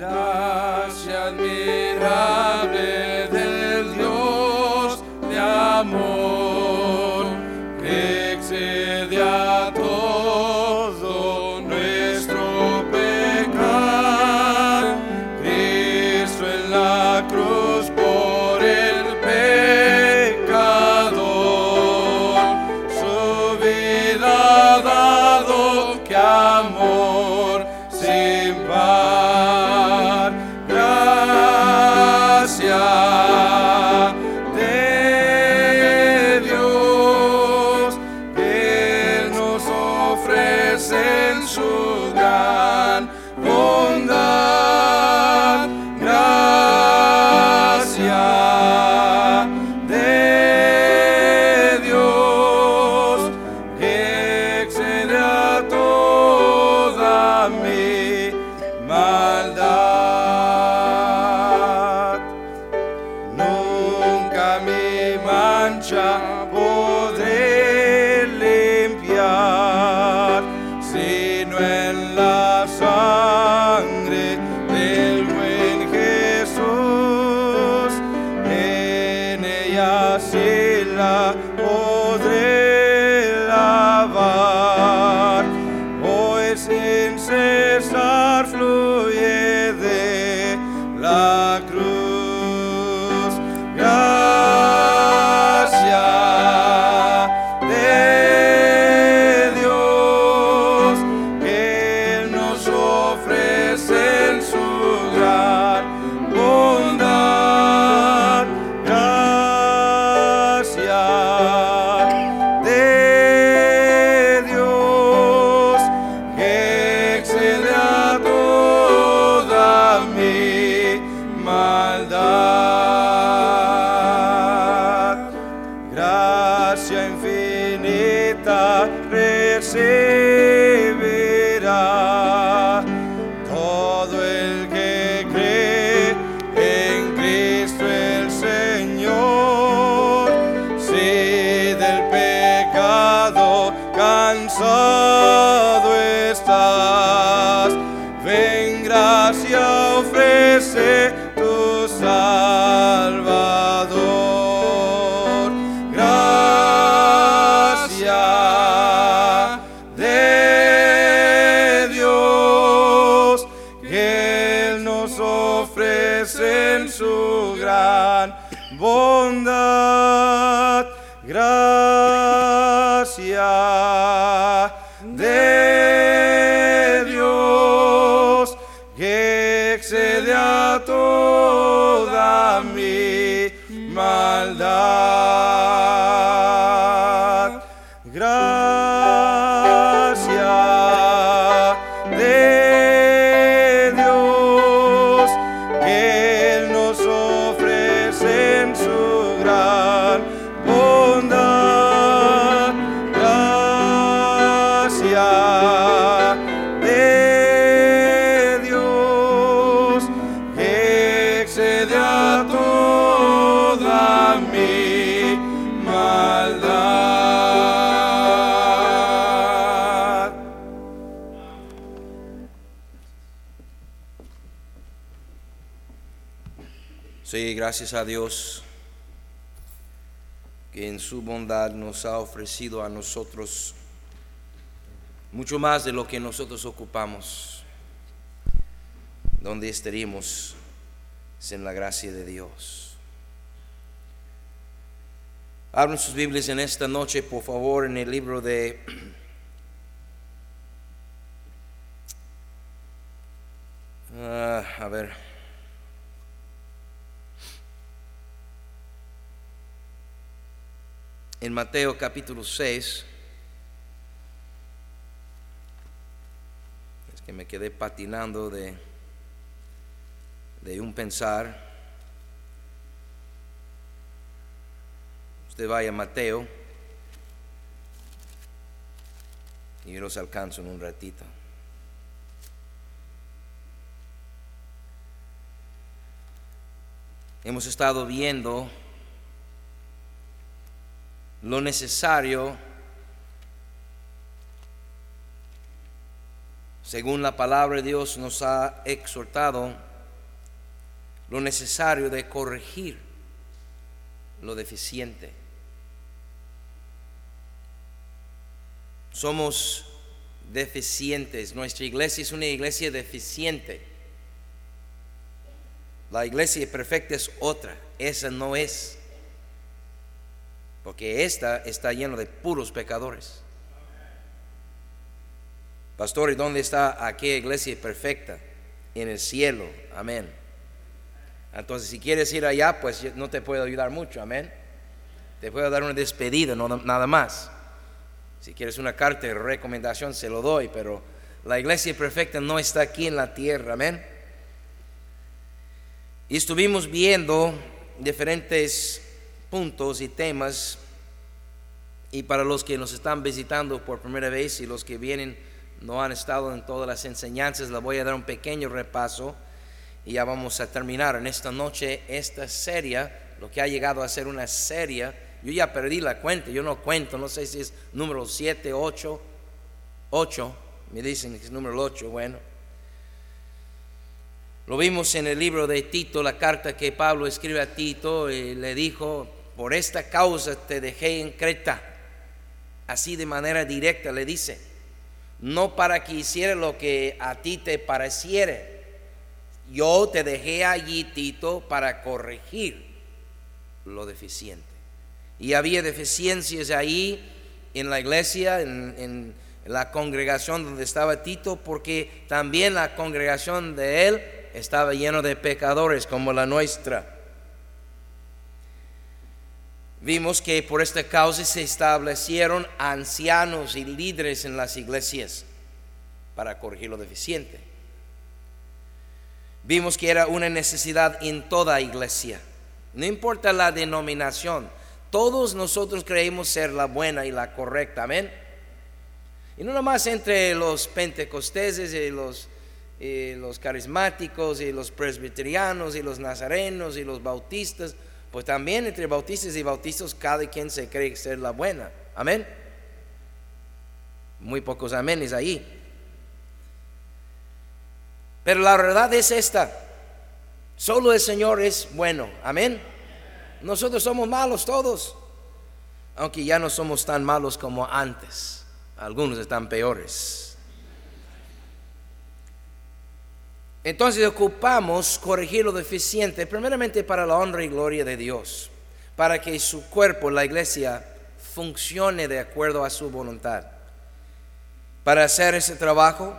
Gracias, mi gracias a Dios que en su bondad nos ha ofrecido a nosotros mucho más de lo que nosotros ocupamos. Donde estaremos es en la gracia de Dios. Abren sus Biblias en esta noche, por favor, en el libro de ah, a ver. en Mateo capítulo 6. Es que me quedé patinando de, de un pensar. Usted vaya a Mateo y yo los alcanzo en un ratito. Hemos estado viendo lo necesario según la palabra de Dios nos ha exhortado, lo necesario de corregir lo deficiente. Somos deficientes, nuestra iglesia es una iglesia deficiente. La iglesia perfecta es otra, esa no es. Porque esta está llena de puros pecadores. Pastor, ¿y dónde está aquella iglesia perfecta? En el cielo. Amén. Entonces, si quieres ir allá, pues no te puedo ayudar mucho. Amén. Te puedo dar una despedida, no, nada más. Si quieres una carta de recomendación, se lo doy, pero la iglesia perfecta no está aquí en la tierra. Amén. Y estuvimos viendo diferentes puntos y temas. Y para los que nos están visitando por primera vez y los que vienen no han estado en todas las enseñanzas, les voy a dar un pequeño repaso y ya vamos a terminar en esta noche esta serie, lo que ha llegado a ser una serie. Yo ya perdí la cuenta, yo no cuento, no sé si es número 7, 8, 8, me dicen que es número 8, bueno. Lo vimos en el libro de Tito, la carta que Pablo escribe a Tito, y le dijo, por esta causa te dejé en Creta. Así de manera directa le dice, no para que hiciera lo que a ti te pareciere. Yo te dejé allí, Tito, para corregir lo deficiente. Y había deficiencias ahí en la iglesia, en, en la congregación donde estaba Tito, porque también la congregación de él estaba lleno de pecadores como la nuestra. Vimos que por esta causa se establecieron ancianos y líderes en las iglesias para corregir lo deficiente. Vimos que era una necesidad en toda iglesia. No importa la denominación, todos nosotros creemos ser la buena y la correcta, amén. Y no nomás entre los pentecosteses y los, y los carismáticos y los presbiterianos y los nazarenos y los bautistas, pues también entre bautistas y bautistas cada quien se cree ser la buena. Amén. Muy pocos amenes ahí. Pero la verdad es esta. Solo el Señor es bueno. Amén. Nosotros somos malos todos. Aunque ya no somos tan malos como antes. Algunos están peores. Entonces ocupamos corregir lo deficiente, primeramente para la honra y gloria de Dios, para que su cuerpo, la iglesia, funcione de acuerdo a su voluntad. Para hacer ese trabajo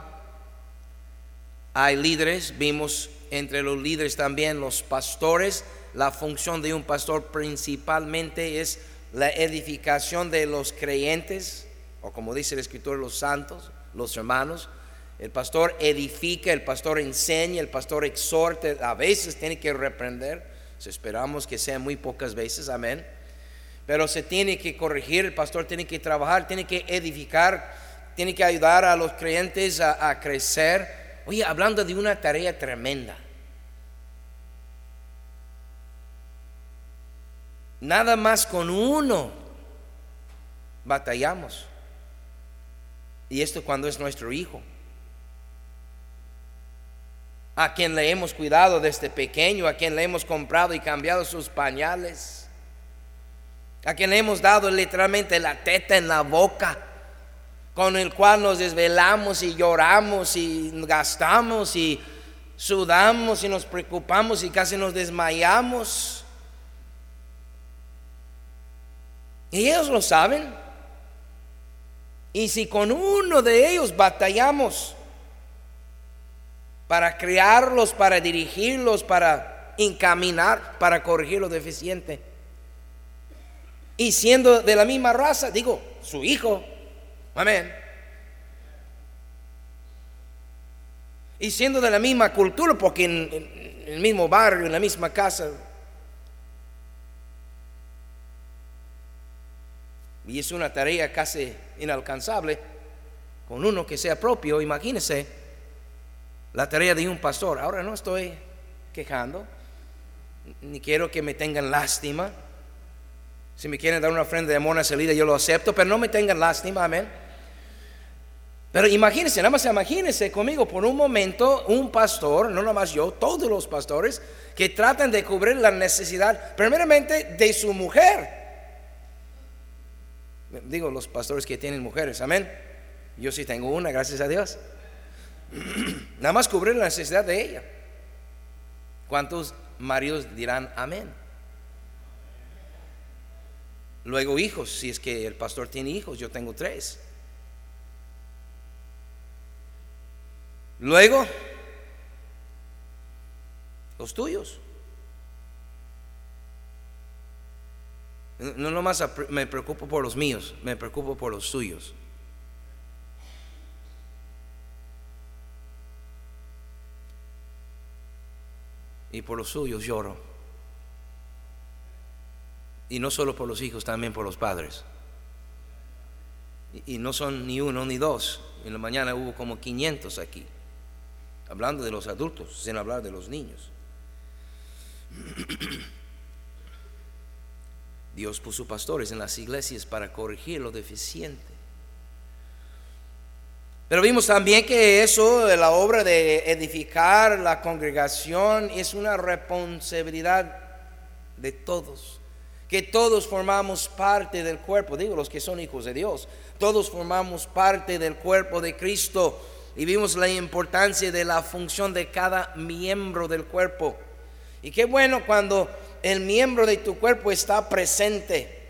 hay líderes, vimos entre los líderes también los pastores. La función de un pastor principalmente es la edificación de los creyentes, o como dice el escritor, los santos, los hermanos el pastor edifica, el pastor enseña, el pastor exhorta, a veces tiene que reprender, esperamos que sea muy pocas veces, amén. Pero se tiene que corregir, el pastor tiene que trabajar, tiene que edificar, tiene que ayudar a los creyentes a, a crecer. Oye, hablando de una tarea tremenda. Nada más con uno batallamos. Y esto cuando es nuestro hijo a quien le hemos cuidado desde pequeño, a quien le hemos comprado y cambiado sus pañales, a quien le hemos dado literalmente la teta en la boca, con el cual nos desvelamos y lloramos y gastamos y sudamos y nos preocupamos y casi nos desmayamos. Y ellos lo saben. Y si con uno de ellos batallamos, para criarlos, para dirigirlos, para encaminar, para corregir lo deficiente. Y siendo de la misma raza, digo, su hijo, amén. Y siendo de la misma cultura, porque en, el mismo barrio, en la misma casa. Y es una tarea casi inalcanzable con uno que sea propio, imagínese la tarea de un pastor. Ahora no estoy quejando, ni quiero que me tengan lástima. Si me quieren dar una ofrenda de amor a salida, yo lo acepto, pero no me tengan lástima, amén. Pero imagínense, nada más imagínense conmigo por un momento un pastor, no nada más yo, todos los pastores que tratan de cubrir la necesidad primeramente de su mujer. Digo los pastores que tienen mujeres, amén. Yo sí tengo una, gracias a Dios. Nada más cubrir la necesidad de ella. ¿Cuántos maridos dirán amén? Luego hijos, si es que el pastor tiene hijos, yo tengo tres. Luego, los tuyos. No nomás me preocupo por los míos, me preocupo por los suyos. Y por los suyos lloro. Y no solo por los hijos, también por los padres. Y, no son ni uno ni dos. En la mañana hubo como 500 aquí hablando de los adultos, sin hablar de los niños. Dios puso pastores en las iglesias para corregir lo deficiente. Pero vimos también que eso, la obra de edificar la congregación, es una responsabilidad de todos. Que todos formamos parte del cuerpo, digo los que son hijos de Dios, todos formamos parte del cuerpo de Cristo y vimos la importancia de la función de cada miembro del cuerpo. Y qué bueno cuando el miembro de tu cuerpo está presente.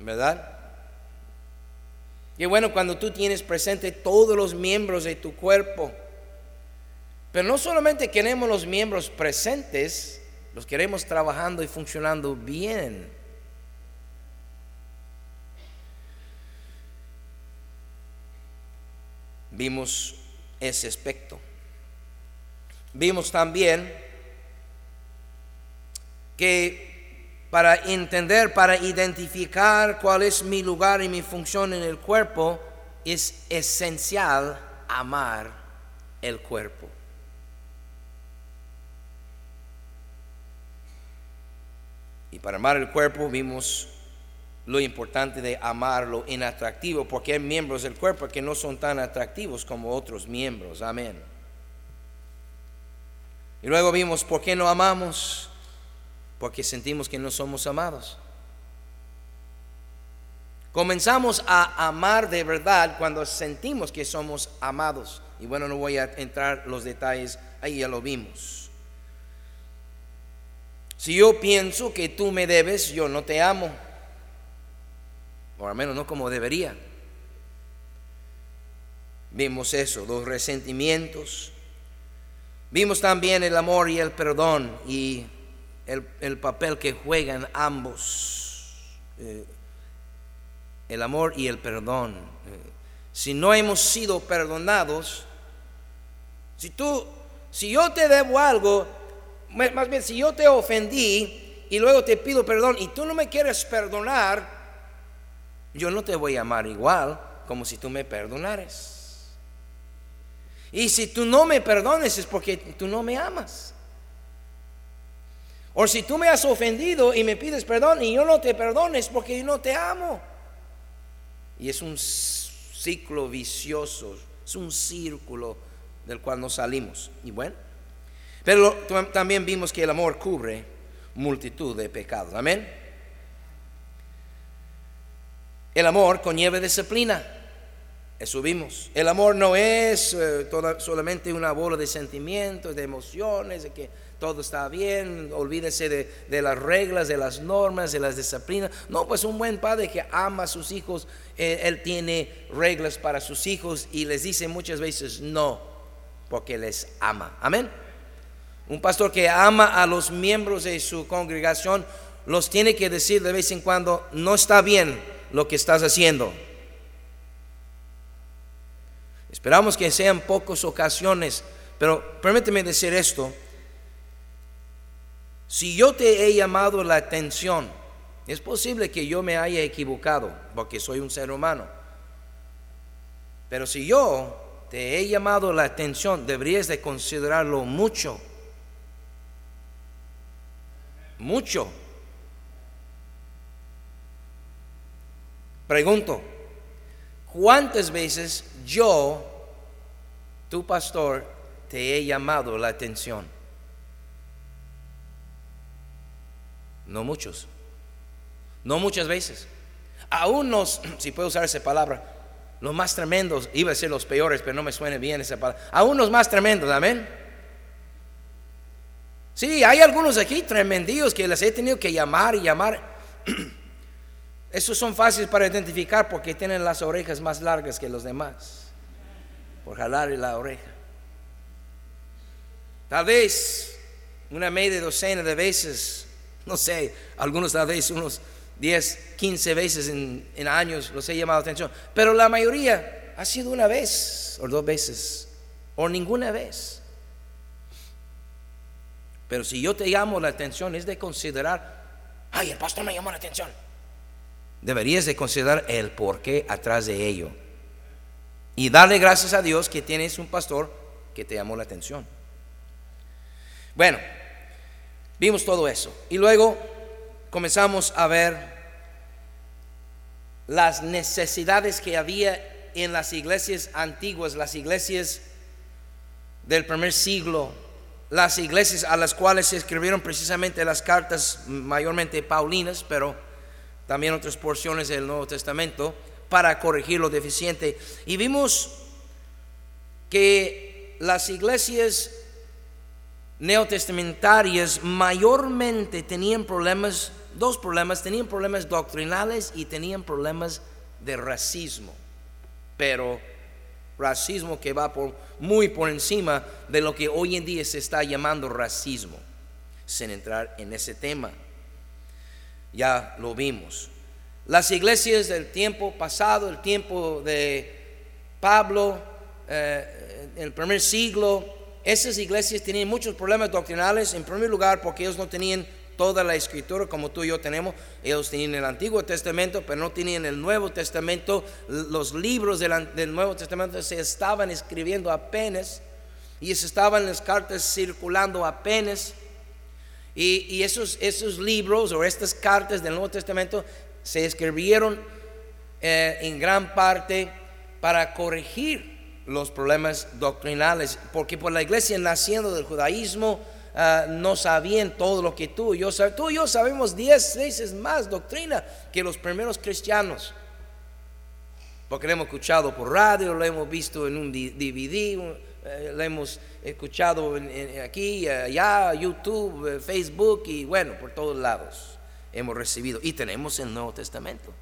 ¿Verdad? Qué bueno cuando tú tienes presente todos los miembros de tu cuerpo. Pero no solamente queremos los miembros presentes, los queremos trabajando y funcionando bien. vimos ese aspecto. Vimos también que para entender, para identificar cuál es mi lugar y mi función en el cuerpo, es esencial amar el cuerpo. Y para amar el cuerpo vimos lo importante de amar lo inatractivo, porque hay miembros del cuerpo que no son tan atractivos como otros miembros. Amén. Y luego vimos por qué no amamos, porque sentimos que no somos amados. Comenzamos a amar de verdad cuando sentimos que somos amados. Y bueno, no voy a entrar los detalles, ahí ya lo vimos. Si yo pienso que tú me debes, yo no te amo o al menos no como debería. Vimos eso, los resentimientos. Vimos también el amor y el perdón y el, papel que juegan ambos. Eh, el amor y el perdón. Eh, si no hemos sido perdonados, si tú, si yo te debo algo, más bien si yo te ofendí y luego te pido perdón y tú no me quieres perdonar, yo no te voy a amar igual como si tú me perdonares. Y si tú no me perdones es porque tú no me amas. O si tú me has ofendido y me pides perdón y yo no te perdones porque yo no te amo. Y es un ciclo vicioso, es un círculo del cual no salimos. Y bueno, pero también vimos que el amor cubre multitud de pecados. Amén. El amor conlleva disciplina. Eso vimos. El amor no es eh, solamente una bola de sentimientos, de emociones, de que todo está bien, olvídese de, las reglas, de las normas, de las disciplinas. No, pues un buen padre que ama a sus hijos, él tiene reglas para sus hijos y les dice muchas veces no, porque les ama. Amén. Un pastor que ama a los miembros de su congregación los tiene que decir de vez en cuando, no está bien lo que estás haciendo. Esperamos que sean pocas ocasiones, pero permíteme decir esto. Si yo te he llamado la atención, es posible que yo me haya equivocado, porque soy un ser humano. Pero si yo te he llamado la atención, deberías de considerarlo mucho. Mucho. Pregunto, ¿cuántas veces yo, tu pastor, te he llamado la atención? No muchos. No muchas veces. Aún los, si puedo usar esa palabra, los más tremendos, iba a ser los peores, pero no me suena bien esa palabra. Aún los más tremendos, amén. Sí, hay algunos aquí tremendíos que les he tenido que llamar y llamar. Esos son fáciles para identificar porque tienen las orejas más largas que los demás. Por jalarle la oreja. Tal vez una media docena de veces, no sé, algunos tal vez unos 10, 15 veces en, en años los he llamado la atención. Pero la mayoría ha sido una vez o dos veces o ninguna vez. Pero si yo te llamo la atención es de considerar, ay, el pastor me llamó la atención. Deberías de considerar el porqué atrás de ello. Y darle gracias a Dios que tienes un pastor que te llamó la atención. Bueno, vimos todo eso. Y luego comenzamos a ver las necesidades que había en las iglesias antiguas, las iglesias del primer siglo, las iglesias a las cuales se escribieron precisamente las cartas mayormente paulinas, pero también otras porciones del Nuevo Testamento, para corregir lo deficiente. Y vimos que las iglesias neotestamentarias mayormente tenían problemas, dos problemas, tenían problemas doctrinales y tenían problemas de racismo, pero racismo que va por, muy por encima de lo que hoy en día se está llamando racismo, sin entrar en ese tema. Ya lo vimos. Las iglesias del tiempo pasado, el tiempo de Pablo, eh, el primer siglo, esas iglesias tenían muchos problemas doctrinales, en primer lugar porque ellos no tenían toda la escritura como tú y yo tenemos. Ellos tenían el Antiguo Testamento, pero no tenían el Nuevo Testamento. Los libros del, Nuevo Testamento se estaban escribiendo apenas y se estaban las cartas circulando apenas. Y, esos, esos libros o estas cartas del Nuevo Testamento se escribieron eh, en gran parte para corregir los problemas doctrinales, porque por la iglesia naciendo del judaísmo ah, no sabían todo lo que tú y yo sabemos. Tú y yo sabemos diez veces más doctrina que los primeros cristianos, porque lo hemos escuchado por radio, lo hemos visto en un DVD, eh, lo hemos escuchado aquí, allá, YouTube, eh, Facebook y bueno, por todos lados hemos recibido. Y tenemos el Nuevo Testamento.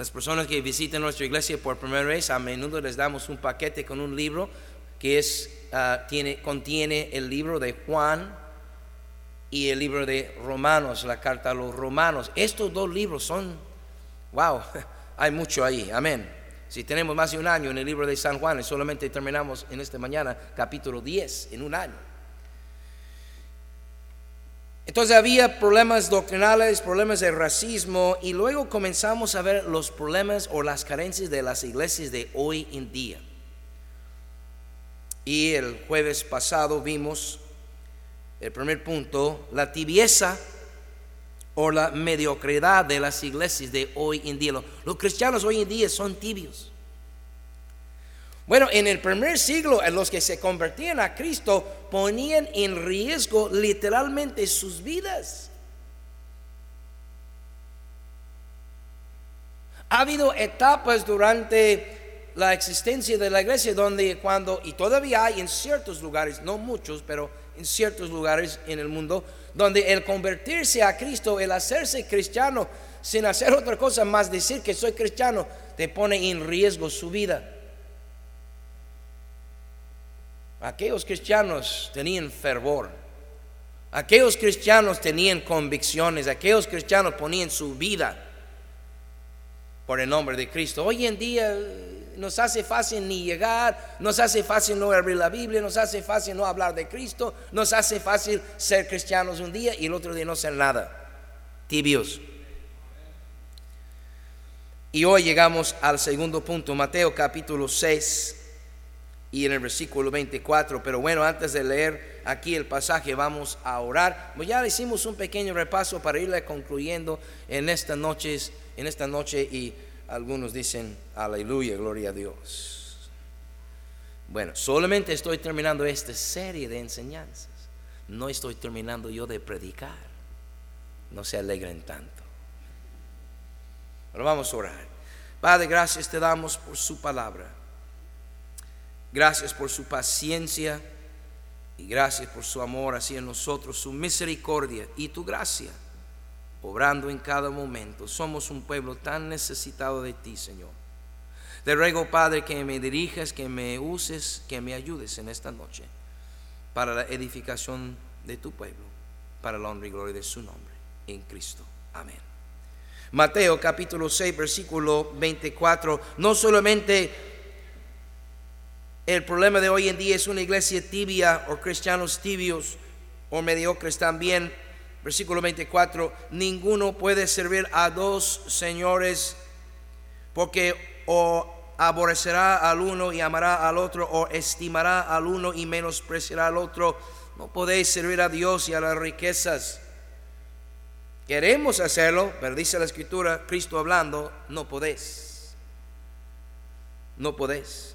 Las personas que visitan nuestra iglesia por primera vez, a menudo les damos un paquete con un libro que es, ah, tiene, contiene el libro de Juan y el libro de Romanos, la carta a los Romanos. Estos dos libros son, wow, hay mucho ahí, amén. Si tenemos más de un año en el libro de San Juan y solamente terminamos en esta mañana capítulo 10 en un año. Entonces había problemas doctrinales, problemas de racismo y luego comenzamos a ver los problemas o las carencias de las iglesias de hoy en día. Y el jueves pasado vimos el primer punto, la tibieza o la mediocridad de las iglesias de hoy en día. Los cristianos hoy en día son tibios. Bueno, en el primer siglo, en los que se convertían a Cristo ponían en riesgo literalmente sus vidas. Ha habido etapas durante la existencia de la iglesia donde cuando, y todavía hay en ciertos lugares, no muchos, pero en ciertos lugares en el mundo, donde el convertirse a Cristo, el hacerse cristiano, sin hacer otra cosa más decir que soy cristiano, te pone en riesgo su vida. Aquellos cristianos tenían fervor, aquellos cristianos tenían convicciones, aquellos cristianos ponían su vida por el nombre de Cristo. Hoy en día nos hace fácil ni llegar, nos hace fácil no abrir la Biblia, nos hace fácil no hablar de Cristo, nos hace fácil ser cristianos un día y el otro día no ser nada. Tibios. Y hoy llegamos al segundo punto, Mateo capítulo 6 y en el versículo 24. Pero bueno, antes de leer aquí el pasaje, vamos a orar. Pues ya hicimos un pequeño repaso para irle concluyendo en esta noche, en esta noche y algunos dicen aleluya, gloria a Dios. Bueno, solamente estoy terminando esta serie de enseñanzas. No estoy terminando yo de predicar. No se alegren tanto. Pero vamos a orar. Padre, gracias te damos por su palabra. Gracias por su paciencia y gracias por su amor hacia nosotros, su misericordia y tu gracia, obrando en cada momento. Somos un pueblo tan necesitado de ti, Señor. Te ruego, Padre, que me dirijas, que me uses, que me ayudes en esta noche para la edificación de tu pueblo, para la honra y gloria de su nombre, en Cristo. Amén. Mateo capítulo 6, versículo 24, no solamente el problema de hoy en día es una iglesia tibia o cristianos tibios o mediocres también. Versículo 24, ninguno puede servir a dos señores porque o aborrecerá al uno y amará al otro o estimará al uno y menospreciará al otro. No podéis servir a Dios y a las riquezas. Queremos hacerlo, pero dice la escritura, Cristo hablando, no podéis. No podéis.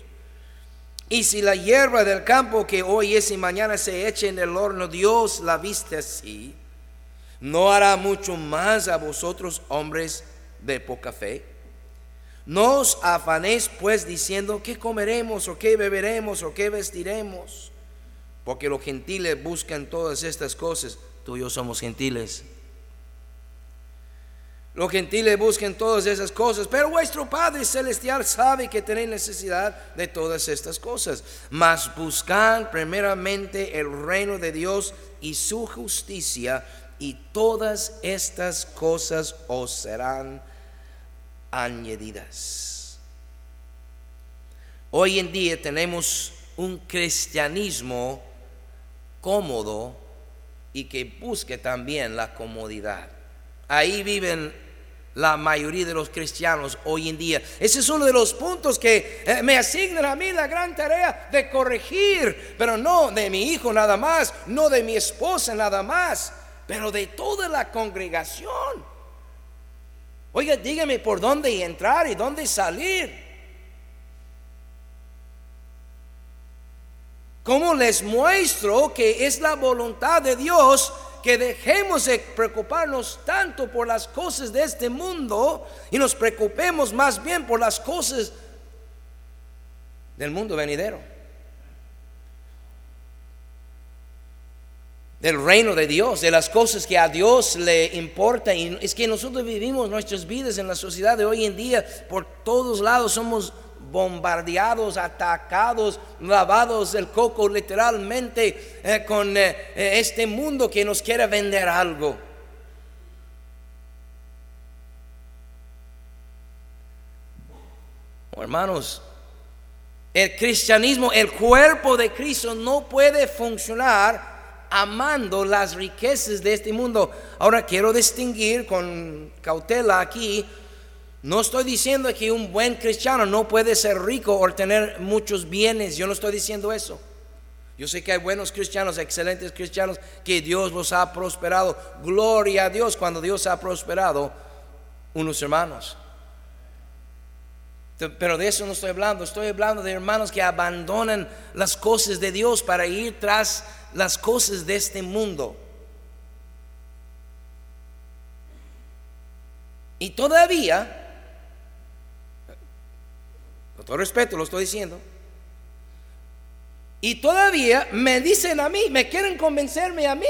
Y si la hierba del campo que hoy es y mañana se eche en el horno, Dios la viste así, ¿no hará mucho más a vosotros hombres de poca fe? No os afanéis pues diciendo qué comeremos o qué beberemos o qué vestiremos, porque los gentiles buscan todas estas cosas. Tú y yo somos gentiles. Los gentiles busquen todas esas cosas, pero vuestro Padre Celestial sabe que tenéis necesidad de todas estas cosas. Mas buscad primeramente el reino de Dios y su justicia, y todas estas cosas os serán añadidas. Hoy en día tenemos un cristianismo cómodo y que busque también la comodidad. Ahí viven la mayoría de los cristianos hoy en día. Ese es uno de los puntos que eh, me asignan a mí la gran tarea de corregir, pero no de mi hijo nada más, no de mi esposa nada más, pero de toda la congregación. Oiga, dígame por dónde entrar y dónde salir. ¿Cómo les muestro que es la voluntad de Dios que dejemos de preocuparnos tanto por las cosas de este mundo y nos preocupemos más bien por las cosas del mundo venidero. Del reino de Dios, de las cosas que a Dios le importa. Y es que nosotros vivimos nuestras vidas en la sociedad de hoy en día, por todos lados somos bombardeados, atacados, lavados el coco literalmente eh, con eh, eh, este mundo que nos quiere vender algo. Hermanos, el cristianismo, el cuerpo de Cristo no puede funcionar amando las riquezas de este mundo. Ahora quiero distinguir con cautela aquí no estoy diciendo que un buen cristiano no puede ser rico o tener muchos bienes. Yo no estoy diciendo eso. Yo sé que hay buenos cristianos, excelentes cristianos, que Dios los ha prosperado. Gloria a Dios cuando Dios ha prosperado unos hermanos. Pero de eso no estoy hablando. Estoy hablando de hermanos que abandonan las cosas de Dios para ir tras las cosas de este mundo. Y todavía, todo respeto lo estoy diciendo, y todavía me dicen a mí, me quieren convencerme a mí,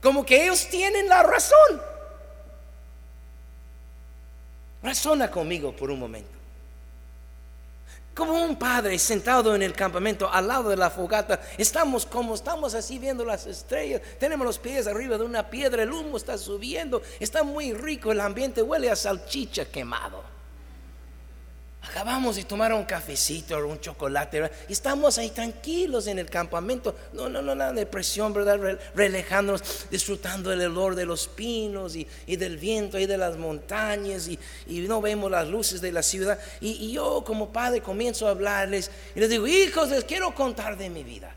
como que ellos tienen la razón. Razona conmigo por un momento. Como un padre sentado en el campamento al lado de la fogata, estamos como estamos así viendo las estrellas, tenemos los pies arriba de una piedra, el humo está subiendo, está muy rico, el ambiente huele a salchicha quemado. Acabamos de tomar un cafecito o un chocolate y estamos ahí tranquilos en el campamento. No, no, no, nada de presión, ¿verdad? Relejándonos, disfrutando el olor de los pinos y, del viento y de las montañas y, no vemos las luces de la ciudad. Y, y yo como padre comienzo a hablarles y les digo, hijos, les quiero contar de mi vida.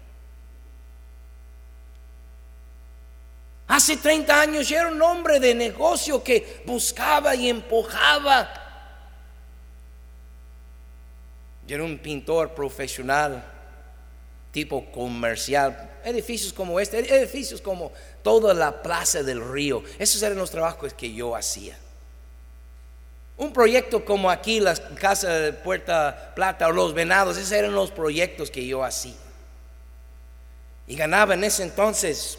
Hace 30 años yo era un hombre de negocio que buscaba y empujaba yo era un pintor profesional, tipo comercial. Edificios como este, edificios como toda la plaza del río. Esos eran los trabajos que yo hacía. Un proyecto como aquí, la casa de Puerta Plata o los Venados, esos eran los proyectos que yo hacía. Y ganaba en ese entonces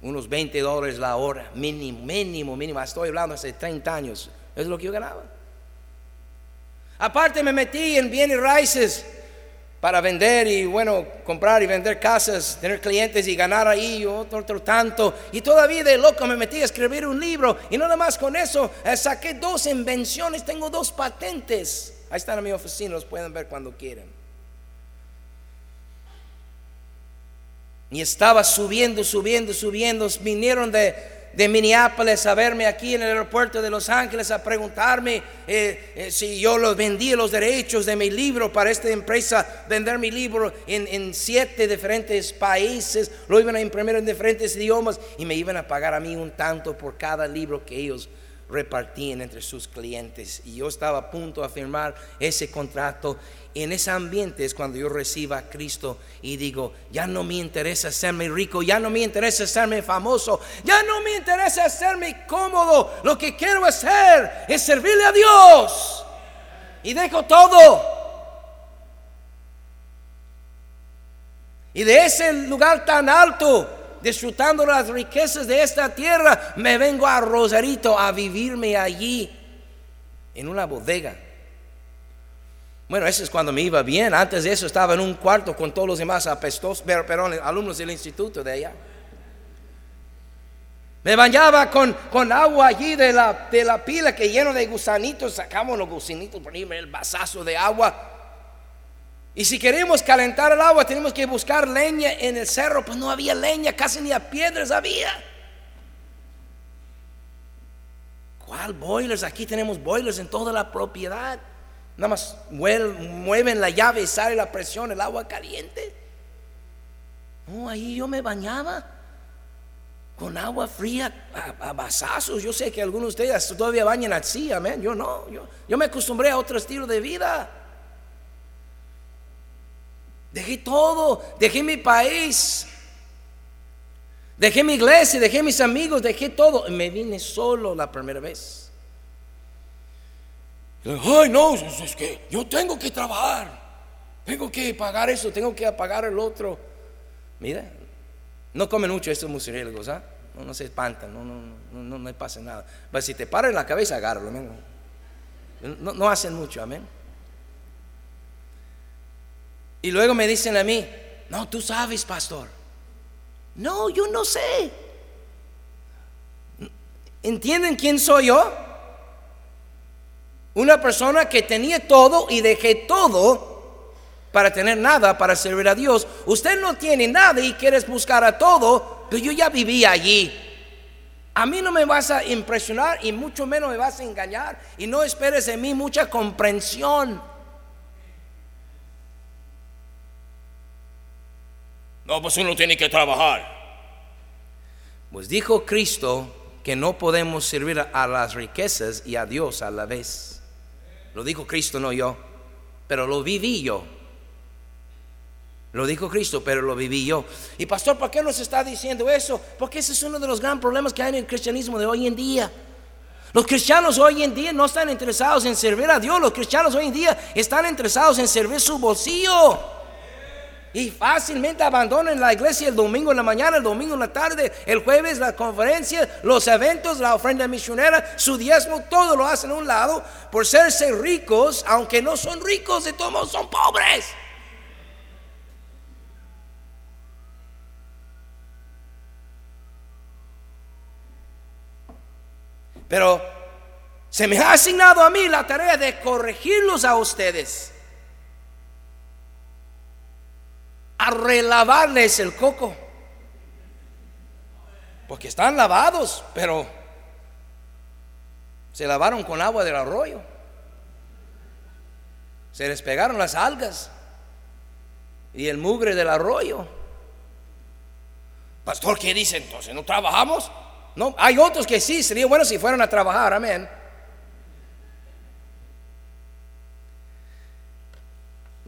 unos 20 dólares la hora, mínimo, mínimo, mínimo. Estoy hablando hace 30 años. Es lo que yo ganaba. Aparte me metí en bienes raíces para vender y bueno, comprar y vender casas, tener clientes y ganar ahí otro, otro tanto. Y todavía de loco me metí a escribir un libro y nada más con eso eh, saqué dos invenciones, tengo dos patentes. Ahí están en mi oficina, los pueden ver cuando quieran. Y estaba subiendo, subiendo, subiendo. Vinieron de, de Minneapolis a verme aquí en el aeropuerto de Los Ángeles a preguntarme eh, eh, si yo los vendí los derechos de mi libro para esta empresa, vender mi libro en, en, siete diferentes países, lo iban a imprimir en diferentes idiomas y me iban a pagar a mí un tanto por cada libro que ellos repartían entre sus clientes. Y yo estaba a punto de firmar ese contrato en ese ambiente es cuando yo recibo a Cristo y digo, ya no me interesa serme rico, ya no me interesa serme famoso, ya no me interesa serme cómodo. Lo que quiero hacer es servirle a Dios. Y dejo todo. Y de ese lugar tan alto, disfrutando las riquezas de esta tierra, me vengo a Rosarito a vivirme allí en una bodega bueno, eso es cuando me iba bien. Antes de eso estaba en un cuarto con todos los demás apestos, perdón, alumnos del instituto de allá. Me bañaba con, con agua allí de la, de la pila que lleno de gusanitos. Sacamos los gusanitos, poníamos el vasazo de agua. Y si queremos calentar el agua, tenemos que buscar leña en el cerro. Pues no había leña, casi ni a piedras había. ¿Cuál boilers? Aquí tenemos boilers en toda la propiedad. Nada más mueven la llave y sale la presión, el agua caliente. No, ahí yo me bañaba con agua fría a, basazos. Yo sé que algunos de ustedes todavía bañan así, amén. Yo no, yo, yo me acostumbré a otro estilo de vida. Dejé todo, dejé mi país, dejé mi iglesia, dejé mis amigos, dejé todo. Me vine solo la primera vez. Ay, no, es que yo tengo que trabajar, tengo que pagar eso, tengo que pagar el otro. Mira, no comen mucho estos murciélagos, ¿ah? No, se espantan, no, no, no, no, pasa nada. Pero si te paran la cabeza, agárralo, No, no hacen mucho, amén. Y luego me dicen a mí, no, tú sabes, pastor. No, yo no sé. ¿Entienden quién soy yo? Una persona que tenía todo y dejé todo para tener nada, para servir a Dios. Usted no tiene nada y quieres buscar a todo, pero yo ya vivía allí. A mí no me vas a impresionar y mucho menos me vas a engañar y no esperes en mí mucha comprensión. No, pues uno tiene que trabajar. Pues dijo Cristo que no podemos servir a las riquezas y a Dios a la vez. Lo dijo Cristo, no yo, pero lo viví yo. Lo dijo Cristo, pero lo viví yo. Y pastor, ¿por qué nos está diciendo eso? Porque ese es uno de los grandes problemas que hay en el cristianismo de hoy en día. Los cristianos hoy en día no están interesados en servir a Dios, los cristianos hoy en día están interesados en servir su bolsillo. Y fácilmente abandonan la iglesia el domingo en la mañana, el domingo en la tarde, el jueves la conferencia, los eventos, la ofrenda misionera, su diezmo, todo lo hacen a un lado por serse ricos, aunque no son ricos, de todos son pobres. Pero se me ha asignado a mí la tarea de corregirlos a ustedes. A relavarles el coco. Porque están lavados, pero se lavaron con agua del arroyo. Se les pegaron las algas y el mugre del arroyo. Pastor, ¿qué dice entonces? ¿No trabajamos? No, hay otros que sí, sería bueno si fueran a trabajar, amén.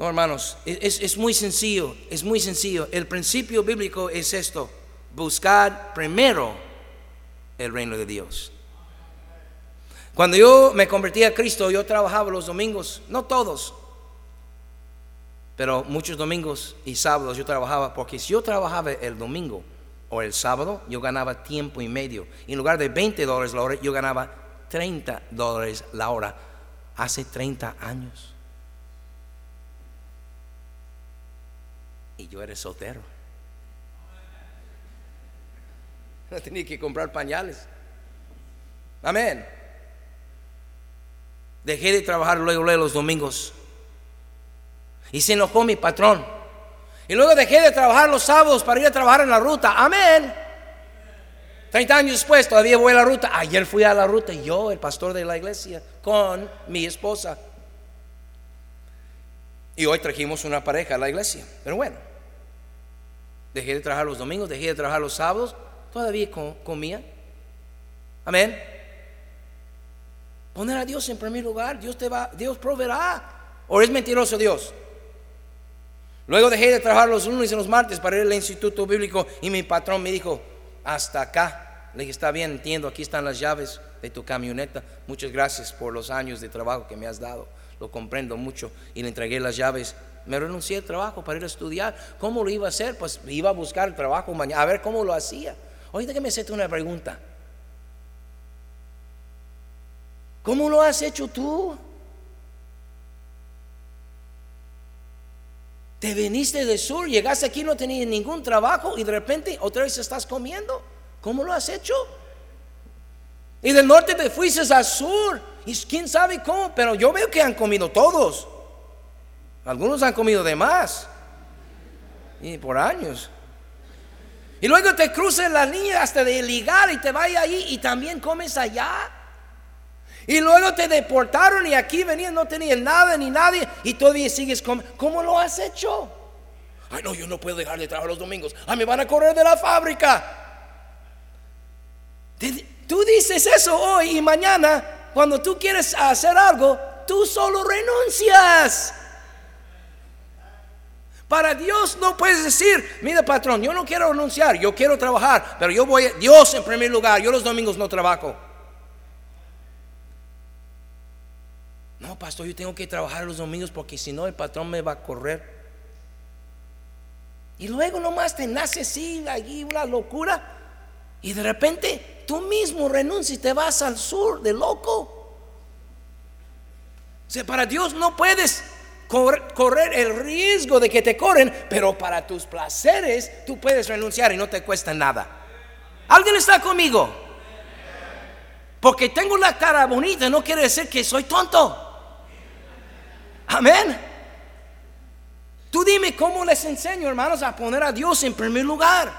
No, hermanos, es, es, muy sencillo, es muy sencillo. El principio bíblico es esto, buscar primero el reino de Dios. Cuando yo me convertí a Cristo, yo trabajaba los domingos, no todos, pero muchos domingos y sábados yo trabajaba, porque si yo trabajaba el domingo, o el sábado, yo ganaba tiempo y medio. en lugar de 20 dólares la hora, yo ganaba 30 dólares la hora. Hace 30 años. Y yo era soltero. Tenía que comprar pañales. Amén. Dejé de trabajar luego, luego los domingos. Y se enojó mi patrón. Y luego dejé de trabajar los sábados para ir a trabajar en la ruta. Amén. 30 años después todavía voy a la ruta. Ayer fui a la ruta yo, el pastor de la iglesia, con mi esposa. Y hoy trajimos una pareja a la iglesia. Pero bueno, dejé de trabajar los domingos, dejé de trabajar los sábados, todavía comía. Amén. Poner a Dios en primer lugar, Dios te va, Dios proveerá. ¿O es mentiroso Dios? Luego dejé de trabajar los lunes y los martes para ir al instituto bíblico y mi patrón me dijo, hasta acá. Le dije, está bien, entiendo, aquí están las llaves de tu camioneta. Muchas gracias por los años de trabajo que me has dado. Lo comprendo mucho. Y le entregué las llaves. Me renuncié al trabajo para ir a estudiar. ¿Cómo lo iba a hacer? Pues iba a buscar el trabajo mañana, a ver cómo lo hacía. Oye, que me hacerte una pregunta. ¿Cómo lo has hecho tú? Te viniste del sur, llegaste aquí, no tenías ningún trabajo y de repente otra vez estás comiendo. ¿Cómo lo has hecho? Y del norte te fuiste al sur. Y quién sabe cómo, pero yo veo que han comido todos. Algunos han comido de más. Y por años. Y luego te cruces la línea hasta de ligar y te vaya ahí y también comes allá. Y luego te deportaron y aquí venían, no tenían nada ni nadie y todavía sigues como, ¿cómo lo has hecho? Ay, no, yo no puedo dejar de trabajar los domingos. Ay, me van a correr de la fábrica. Tú dices eso hoy y mañana, cuando tú quieres hacer algo, tú solo renuncias. Para Dios no puedes decir, mira patrón, yo no quiero renunciar, yo quiero trabajar, pero yo voy, Dios en primer lugar, yo los domingos no trabajo. No, pastor, yo tengo que trabajar los domingos porque si no el patrón me va a correr. Y luego nomás te nace así, allí una locura. Y de repente tú mismo renuncias y te vas al sur de loco. O sea, para Dios no puedes correr el riesgo de que te corren, pero para tus placeres tú puedes renunciar y no te cuesta nada. ¿Alguien está conmigo? Porque tengo la cara bonita no quiere decir que soy tonto. Amén. Tú dime cómo les enseño, hermanos, a poner a Dios en primer lugar.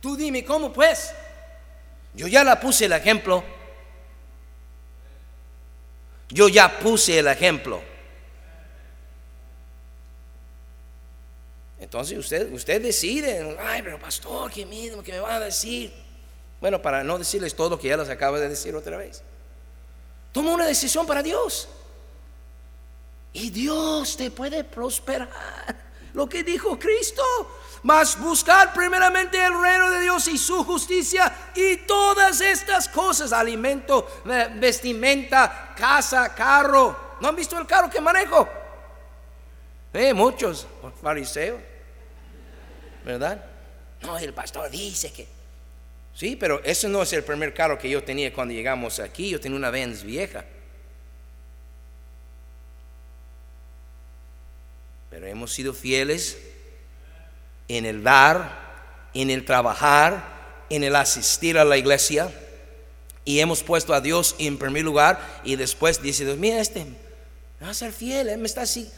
Tú dime cómo, pues. Yo ya la puse el ejemplo. Yo ya puse el ejemplo. Entonces usted, usted decide, ay, pero pastor, qué miedo, que me van a decir? Bueno, para no decirles todo lo que ya les acabo de decir otra vez. Toma una decisión para Dios. Y Dios te puede prosperar. lo que dijo Cristo. Mas buscar primeramente el reino de Dios y su justicia y todas estas cosas, alimento, vestimenta, casa, carro. ¿No han visto el carro que manejo? Eh, muchos fariseos, ¿verdad? No, el pastor dice que... Sí, pero ese no es el primer carro que yo tenía cuando llegamos aquí. Yo tenía una Benz vieja. Pero hemos sido fieles en el dar, en el trabajar, en el asistir a la iglesia. Y hemos puesto a Dios en primer lugar. Y después dice Dios, mira este, va a ser fiel, él me está así.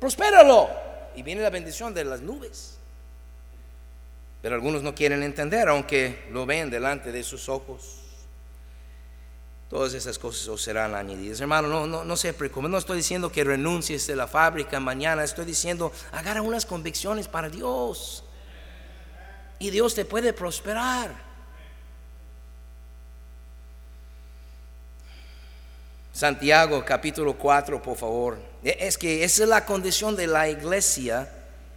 prospéralo. Y viene la bendición de las nubes. Pero algunos no quieren entender, aunque lo ven delante de sus ojos. Todas esas cosas os serán añadidas. Hermano, no, no, no se preocupe. No estoy diciendo que renuncies de la fábrica mañana. Estoy diciendo, agarra unas convicciones para Dios. Y Dios te puede prosperar. Santiago capítulo 4, por favor. E, es que esa es la condición de la iglesia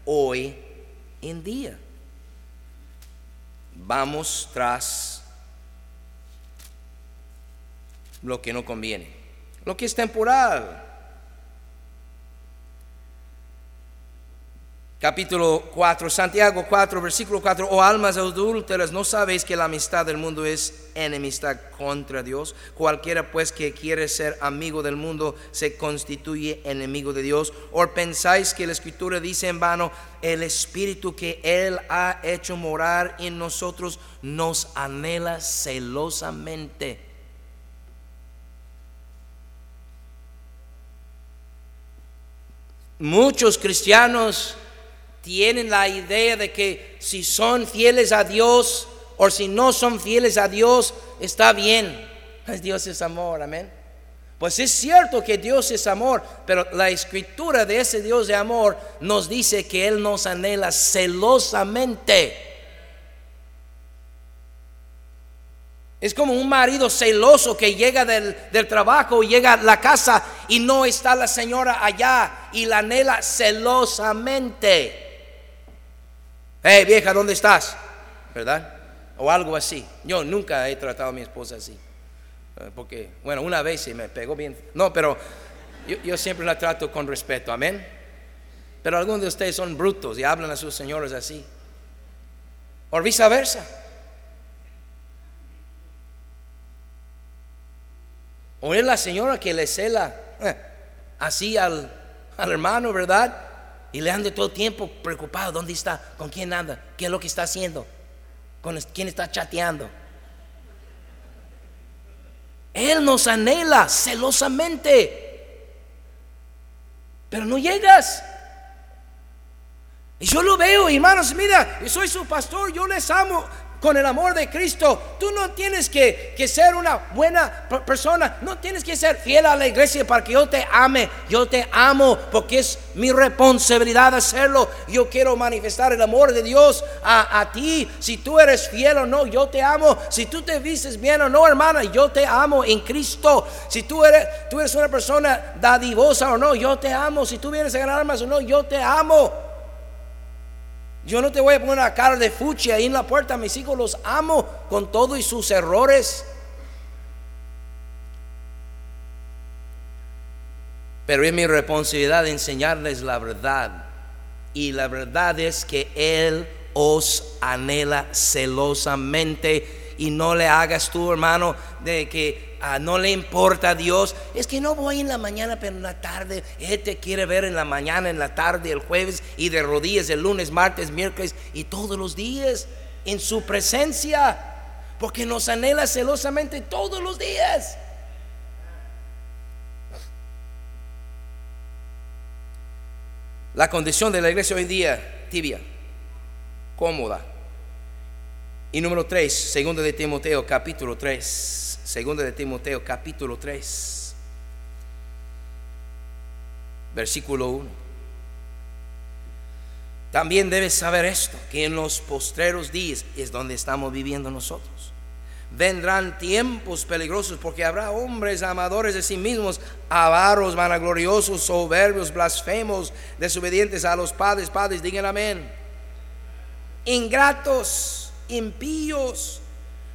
hoy en día vamos tras lo que no conviene, lo que es temporal. Capítulo 4, Santiago 4, versículo 4, oh almas adúlteras, ¿no sabéis que la amistad del mundo es enemistad contra Dios? Cualquiera pues que quiere ser amigo del mundo se constituye enemigo de Dios. ¿O pensáis que la escritura dice en vano, el espíritu que Él ha hecho morar en nosotros nos anhela celosamente? Muchos cristianos tienen la idea de que si son fieles a Dios o si no son fieles a Dios, está bien. Dios es amor, amén. Pues es cierto que Dios es amor, pero la escritura de ese Dios de amor nos dice que Él nos anhela celosamente. Es como un marido celoso que llega del, trabajo, llega a la casa y no está la señora allá y la anhela celosamente. Hey vieja, ¿dónde estás? ¿Verdad? O algo así. Yo nunca he tratado a mi esposa así. Eh, porque, bueno, una vez se me pegó bien. No, pero yo, siempre la trato con respeto. Amén. Pero algunos de ustedes son brutos y hablan a sus señores así. O viceversa. O es la señora que le cela eh, así al, al hermano, ¿verdad? Y le anda todo el tiempo preocupado, ¿dónde está? ¿Con quién anda? ¿Qué es lo que está haciendo? ¿Con quién está chateando? Él nos anhela celosamente, pero no llegas. Y yo lo veo, hermanos, mira, soy su pastor, yo les amo, con el amor de Cristo. Tú no tienes que, ser una buena persona, no tienes que ser fiel a la iglesia para que yo te ame. Yo te amo porque es mi responsabilidad hacerlo. Yo quiero manifestar el amor de Dios a, ti. Si tú eres fiel o no, yo te amo. Si tú te vistes bien o no, hermana, yo te amo en Cristo. Si tú eres, tú eres una persona dadivosa o no, yo te amo. Si tú vienes a ganar almas o no, yo te amo. Yo no te voy a poner una cara de fuchi ahí en la puerta. Mis hijos los amo con todo y sus errores. Pero es mi responsabilidad enseñarles la verdad. Y la verdad es que Él os anhela celosamente. Y no le hagas tú, hermano, de que Ah, no le importa a Dios. Es que no voy en la mañana, pero en la tarde. Él te quiere ver en la mañana, en la tarde, el jueves y de rodillas el lunes, martes, miércoles y todos los días en su presencia. Porque nos anhela celosamente todos los días. La condición de la iglesia hoy en día, tibia, cómoda. Y número 3, segundo de Timoteo, capítulo 3. Segunda de Timoteo capítulo 3, versículo 1. También debes saber esto, que en los postreros días es donde estamos viviendo nosotros. vendrán tiempos peligrosos porque habrá hombres amadores de sí mismos, avaros, vanagloriosos, soberbios, blasfemos, desobedientes a los padres. Padres, digan amén. Ingratos, impíos,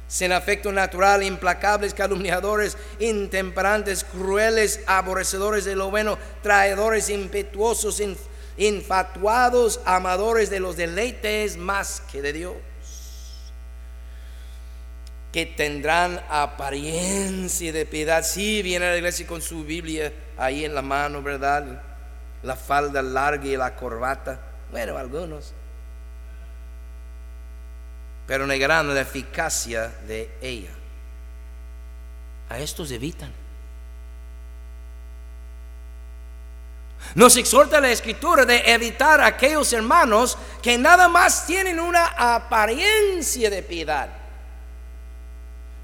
sin afecto natural, implacables, calumniadores, intemperantes, crueles, aborrecedores de lo bueno, traidores, impetuosos, infatuados, amadores de los deleites más que de Dios que tendrán apariencia de piedad. Sí, viene a la iglesia con su Biblia ahí en la mano, ¿verdad? La falda larga y la corbata. Bueno, algunos. Pero negarán la eficacia de ella. A estos evitan. Nos exhorta la escritura de evitar a aquellos hermanos que nada más tienen una apariencia de piedad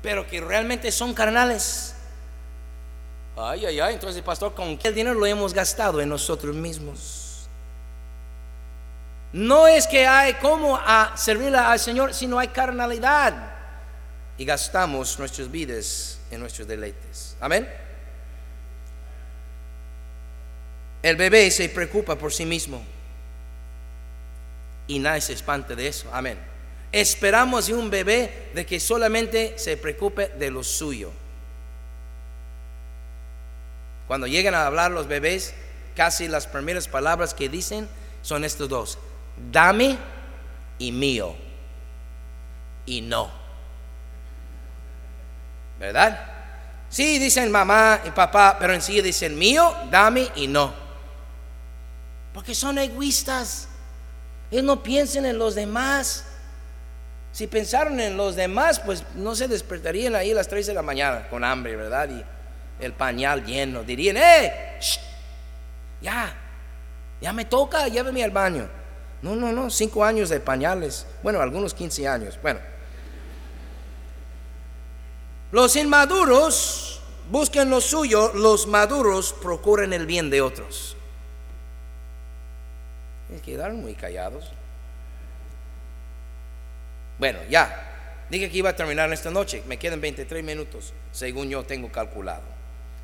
pero que realmente son carnales. Ay, ay, ay, entonces, pastor, ¿con qué dinero lo hemos gastado en nosotros mismos? No es que hay como a servirle al Señor, sino hay carnalidad. Y gastamos nuestras vidas en nuestros deleites. Amén. El bebé se preocupa por sí mismo. Y nadie se espanta de eso. Amén. Esperamos de un bebé de que solamente se preocupe de lo suyo. Cuando llegan a hablar los bebés, casi las primeras palabras que dicen son estos dos, dame y mío, y no. ¿Verdad? Sí, dicen mamá y papá, pero en sí dicen mío, dame y no. Porque son egoístas. Ellos no piensan en los demás. Si pensaron en los demás, pues no se despertarían ahí a las 3 de la mañana con hambre, ¿verdad? Y el pañal lleno. Dirían, ¡eh! ya, ya me toca, lléveme al baño. No, no, no, cinco años de pañales. Bueno, algunos 15 años. Bueno. Los inmaduros buscan lo suyo, los maduros procuran el bien de otros. Y quedaron muy callados. Bueno, ya. Dije que iba a terminar esta noche. Me quedan 23 minutos, según yo tengo calculado.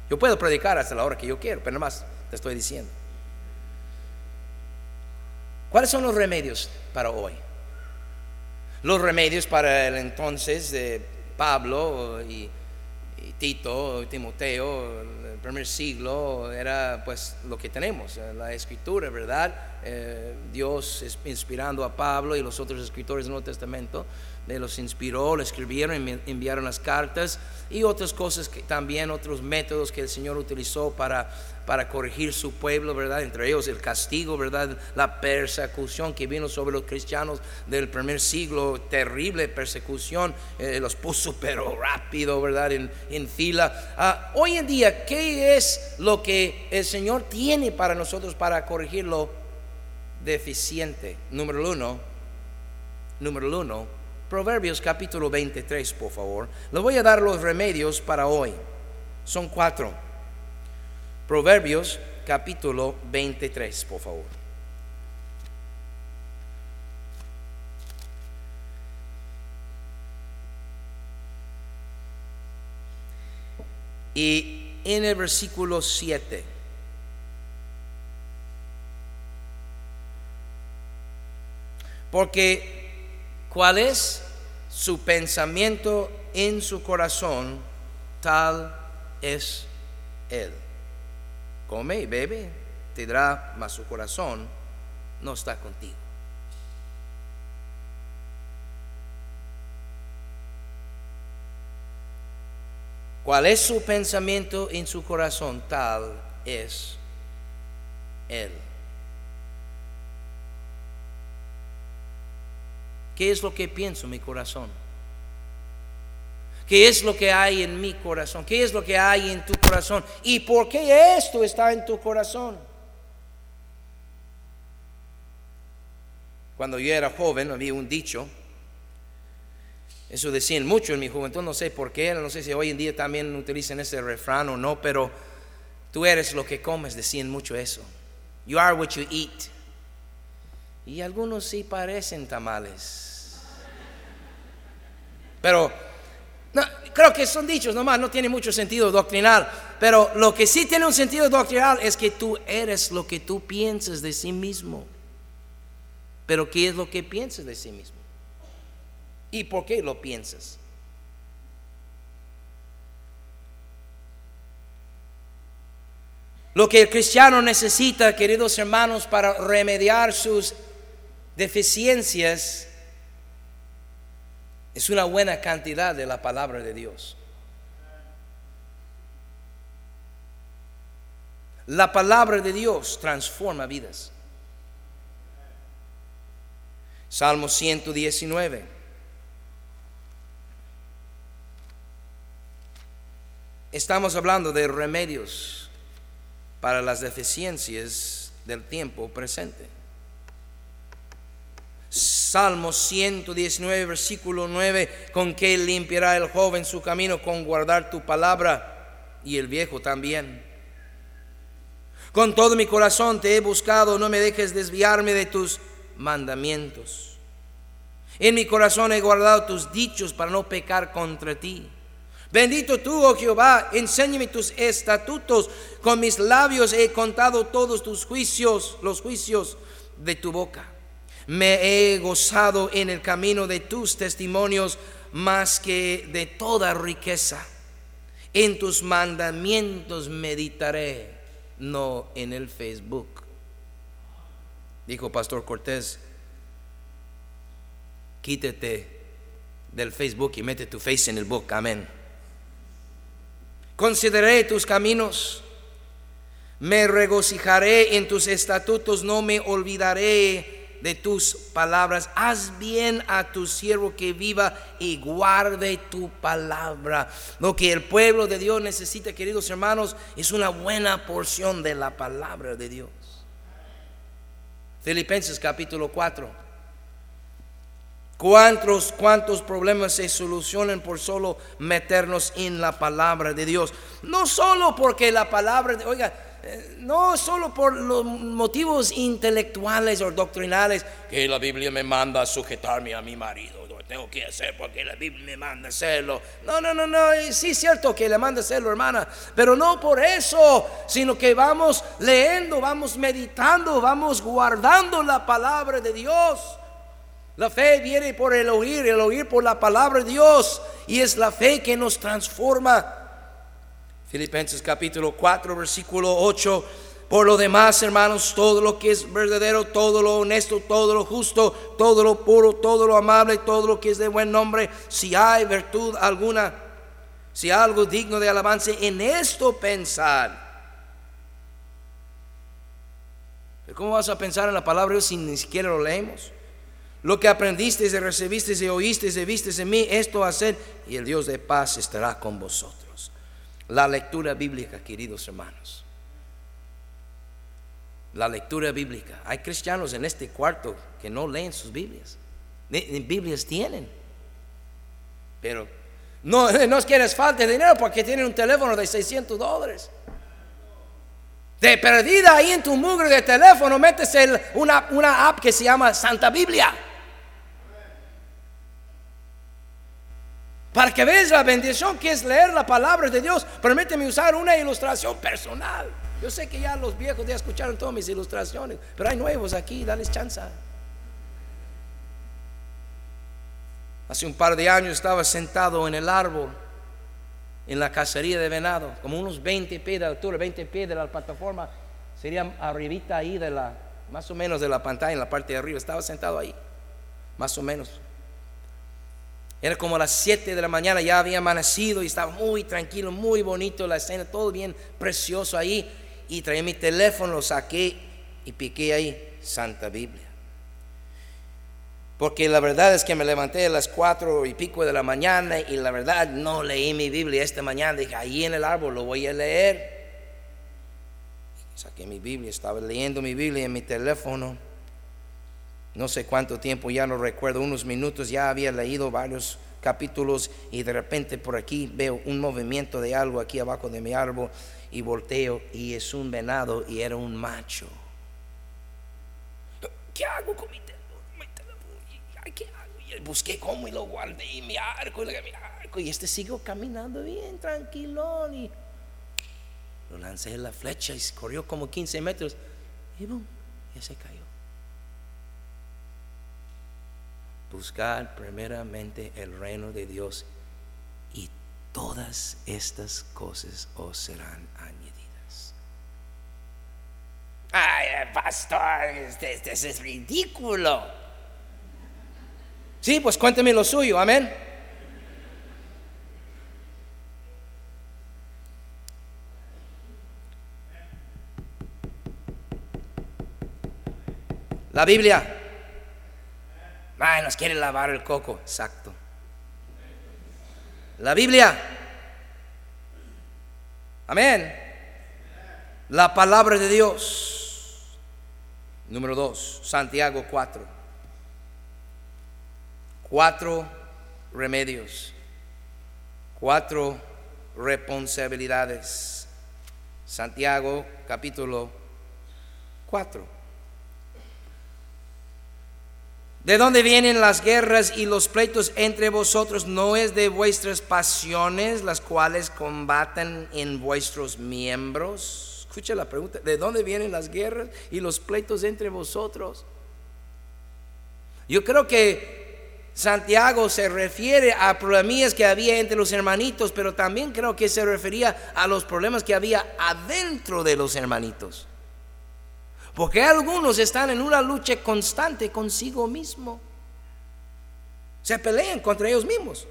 Yo puedo predicar hasta la hora que yo quiero, pero nada más te estoy diciendo. ¿Cuáles son los remedios para hoy? Los remedios para el entonces de Pablo y, y Tito, Timoteo, el primer siglo, era pues lo que tenemos, la escritura, ¿verdad? Eh, Dios inspirando a Pablo y los otros escritores del Nuevo Testamento, de los inspiró, lo escribieron, enviaron las cartas y otras cosas que también, otros métodos que el Señor utilizó para, para corregir su pueblo, ¿verdad? Entre ellos el castigo, ¿verdad? La persecución que vino sobre los cristianos del primer siglo, terrible persecución, eh, los puso pero rápido, ¿verdad? En, en fila. Ah, hoy en día, ¿qué es lo que el Señor tiene para nosotros para corregirlo? deficiente. Número uno, número uno, Proverbios capítulo 23, por favor. Le voy a dar los remedios para hoy. Son cuatro. Proverbios capítulo 23, por favor. Y en el versículo 7. Porque cuál es su pensamiento en su corazón, tal es él. Come y bebe, te dará, mas su corazón no está contigo. ¿Cuál es su pensamiento en su corazón? Tal es Él. ¿Qué es lo que pienso en mi corazón? ¿Qué es lo que hay en mi corazón? ¿Qué es lo que hay en tu corazón? ¿Y por qué esto está en tu corazón? Cuando yo era joven había un dicho, eso decían mucho en mi juventud, no sé por qué, no sé si hoy en día también utilizan ese refrán o no, pero tú eres lo que comes, decían mucho eso. You are what you eat. Y algunos sí parecen tamales. Pero creo que son dichos nomás, no tiene mucho sentido doctrinal. Pero lo que sí tiene un sentido doctrinal es que tú eres lo que tú piensas de sí mismo. Pero ¿qué es lo que piensas de sí mismo? ¿Y por qué lo piensas? Lo que el cristiano necesita, queridos hermanos, para remediar sus deficiencias es una buena cantidad de la palabra de Dios. La palabra de Dios transforma vidas. Salmo 119. Estamos hablando de remedios para las deficiencias del tiempo presente. Salmo 119, versículo 9, con que limpiará el joven su camino con guardar tu palabra y el viejo también. Con todo mi corazón te he buscado, no me dejes desviarme de tus mandamientos. En mi corazón he guardado tus dichos para no pecar contra ti. Bendito tú, oh Jehová, enséñame tus estatutos. Con mis labios he contado todos tus juicios, los juicios de tu boca. Me he gozado en el camino de tus testimonios más que de toda riqueza. En tus mandamientos meditaré, no en el Facebook. Dijo Pastor Cortés, quítate del Facebook y mete tu face en el book. Amén. Consideré tus caminos, me regocijaré en tus estatutos, no me olvidaré de tus palabras. Haz bien a tu siervo que viva y guarde tu palabra. Lo que el pueblo de Dios necesita, queridos hermanos, es una buena porción de la palabra de Dios. Filipenses capítulo 4. ¿Cuántos, cuántos problemas se solucionan por solo meternos en la palabra de Dios? No solo porque la palabra, oiga, no solo por los motivos intelectuales o doctrinales, que la Biblia me manda a sujetarme a mi marido, lo tengo que hacer porque la Biblia me manda a hacerlo. No, no, no, no, sí es cierto que le manda a hacerlo, hermana, pero no por eso, sino que vamos leyendo, vamos meditando, vamos guardando la palabra de Dios. La fe viene por el oír, el oír por la palabra de Dios, y es la fe que nos transforma. Filipenses capítulo 4, versículo 8. Por lo demás, hermanos, todo lo que es verdadero, todo lo honesto, todo lo justo, todo lo puro, todo lo amable, todo lo que es de buen nombre, si hay virtud alguna, si hay algo digno de alabanza, en esto pensar. ¿Cómo vas a pensar en la palabra de Dios si ni siquiera lo leemos? Lo que aprendiste, y recibiste, y oíste, y viste en mí, esto hacer, y el Dios de paz estará con vosotros la lectura bíblica, queridos hermanos. La lectura bíblica. Hay cristianos en este cuarto que no leen sus Biblias. Ni, Biblias tienen. Pero no, no es que les falte dinero porque tienen un teléfono de 600 dólares. De perdida ahí en tu mugre de teléfono metes una, una app que se llama Santa Biblia. Para que veas la bendición que es leer la palabra de Dios, permíteme usar una ilustración personal. Yo sé que ya los viejos ya escucharon todas mis ilustraciones, pero hay nuevos aquí, dales chance. Hace un par de años estaba sentado en el árbol, en la cacería de venado, como unos 20 pies de altura, 20 pies de la plataforma, sería arribita ahí de la, más o menos de la pantalla, en la parte de arriba, estaba sentado ahí, más o menos. Era como las 7 de la mañana, ya había amanecido y estaba muy tranquilo, muy bonito la escena, todo bien precioso ahí. Y traía mi teléfono, lo saqué y piqué ahí Santa Biblia. Porque la verdad es que me levanté a las cuatro y pico de la mañana y la verdad no leí mi Biblia esta mañana. Dije, ahí en el árbol lo voy a leer. Saqué mi Biblia, estaba leyendo mi Biblia en mi teléfono no sé cuánto tiempo, ya no recuerdo, unos minutos, ya había leído varios capítulos y de repente por aquí veo un movimiento de algo aquí abajo de mi árbol y volteo y es un venado y era un macho. ¿Qué hago con mi teléfono? Busqué cómo y lo guardé y mi arco y, mi arco. Y este siguió caminando bien tranquilón y lo lancé en la flecha y corrió como 15 metros y boom, ya se cayó. Buscar primeramente el reino de Dios y todas estas cosas os serán añadidas. Ay, pastor, este, este, este es ridículo. Sí, pues cuénteme lo suyo, amén. La Biblia. Nos quiere lavar el coco. Exacto. La Biblia. Amén. La palabra de Dios. Número dos, Santiago 4. Cuatro remedios. Cuatro responsabilidades. Santiago capítulo 4. ¿De dónde vienen las guerras y los pleitos entre vosotros? ¿No es de vuestras pasiones las cuales combaten en vuestros miembros? Escucha la pregunta, ¿de dónde vienen las guerras y los pleitos entre vosotros? Yo creo que Santiago se refiere a problemas que había entre los hermanitos, pero también creo que se refería a los problemas que había adentro de los hermanitos. Porque algunos están en una lucha constante consigo mismo. Se pelean contra ellos mismos.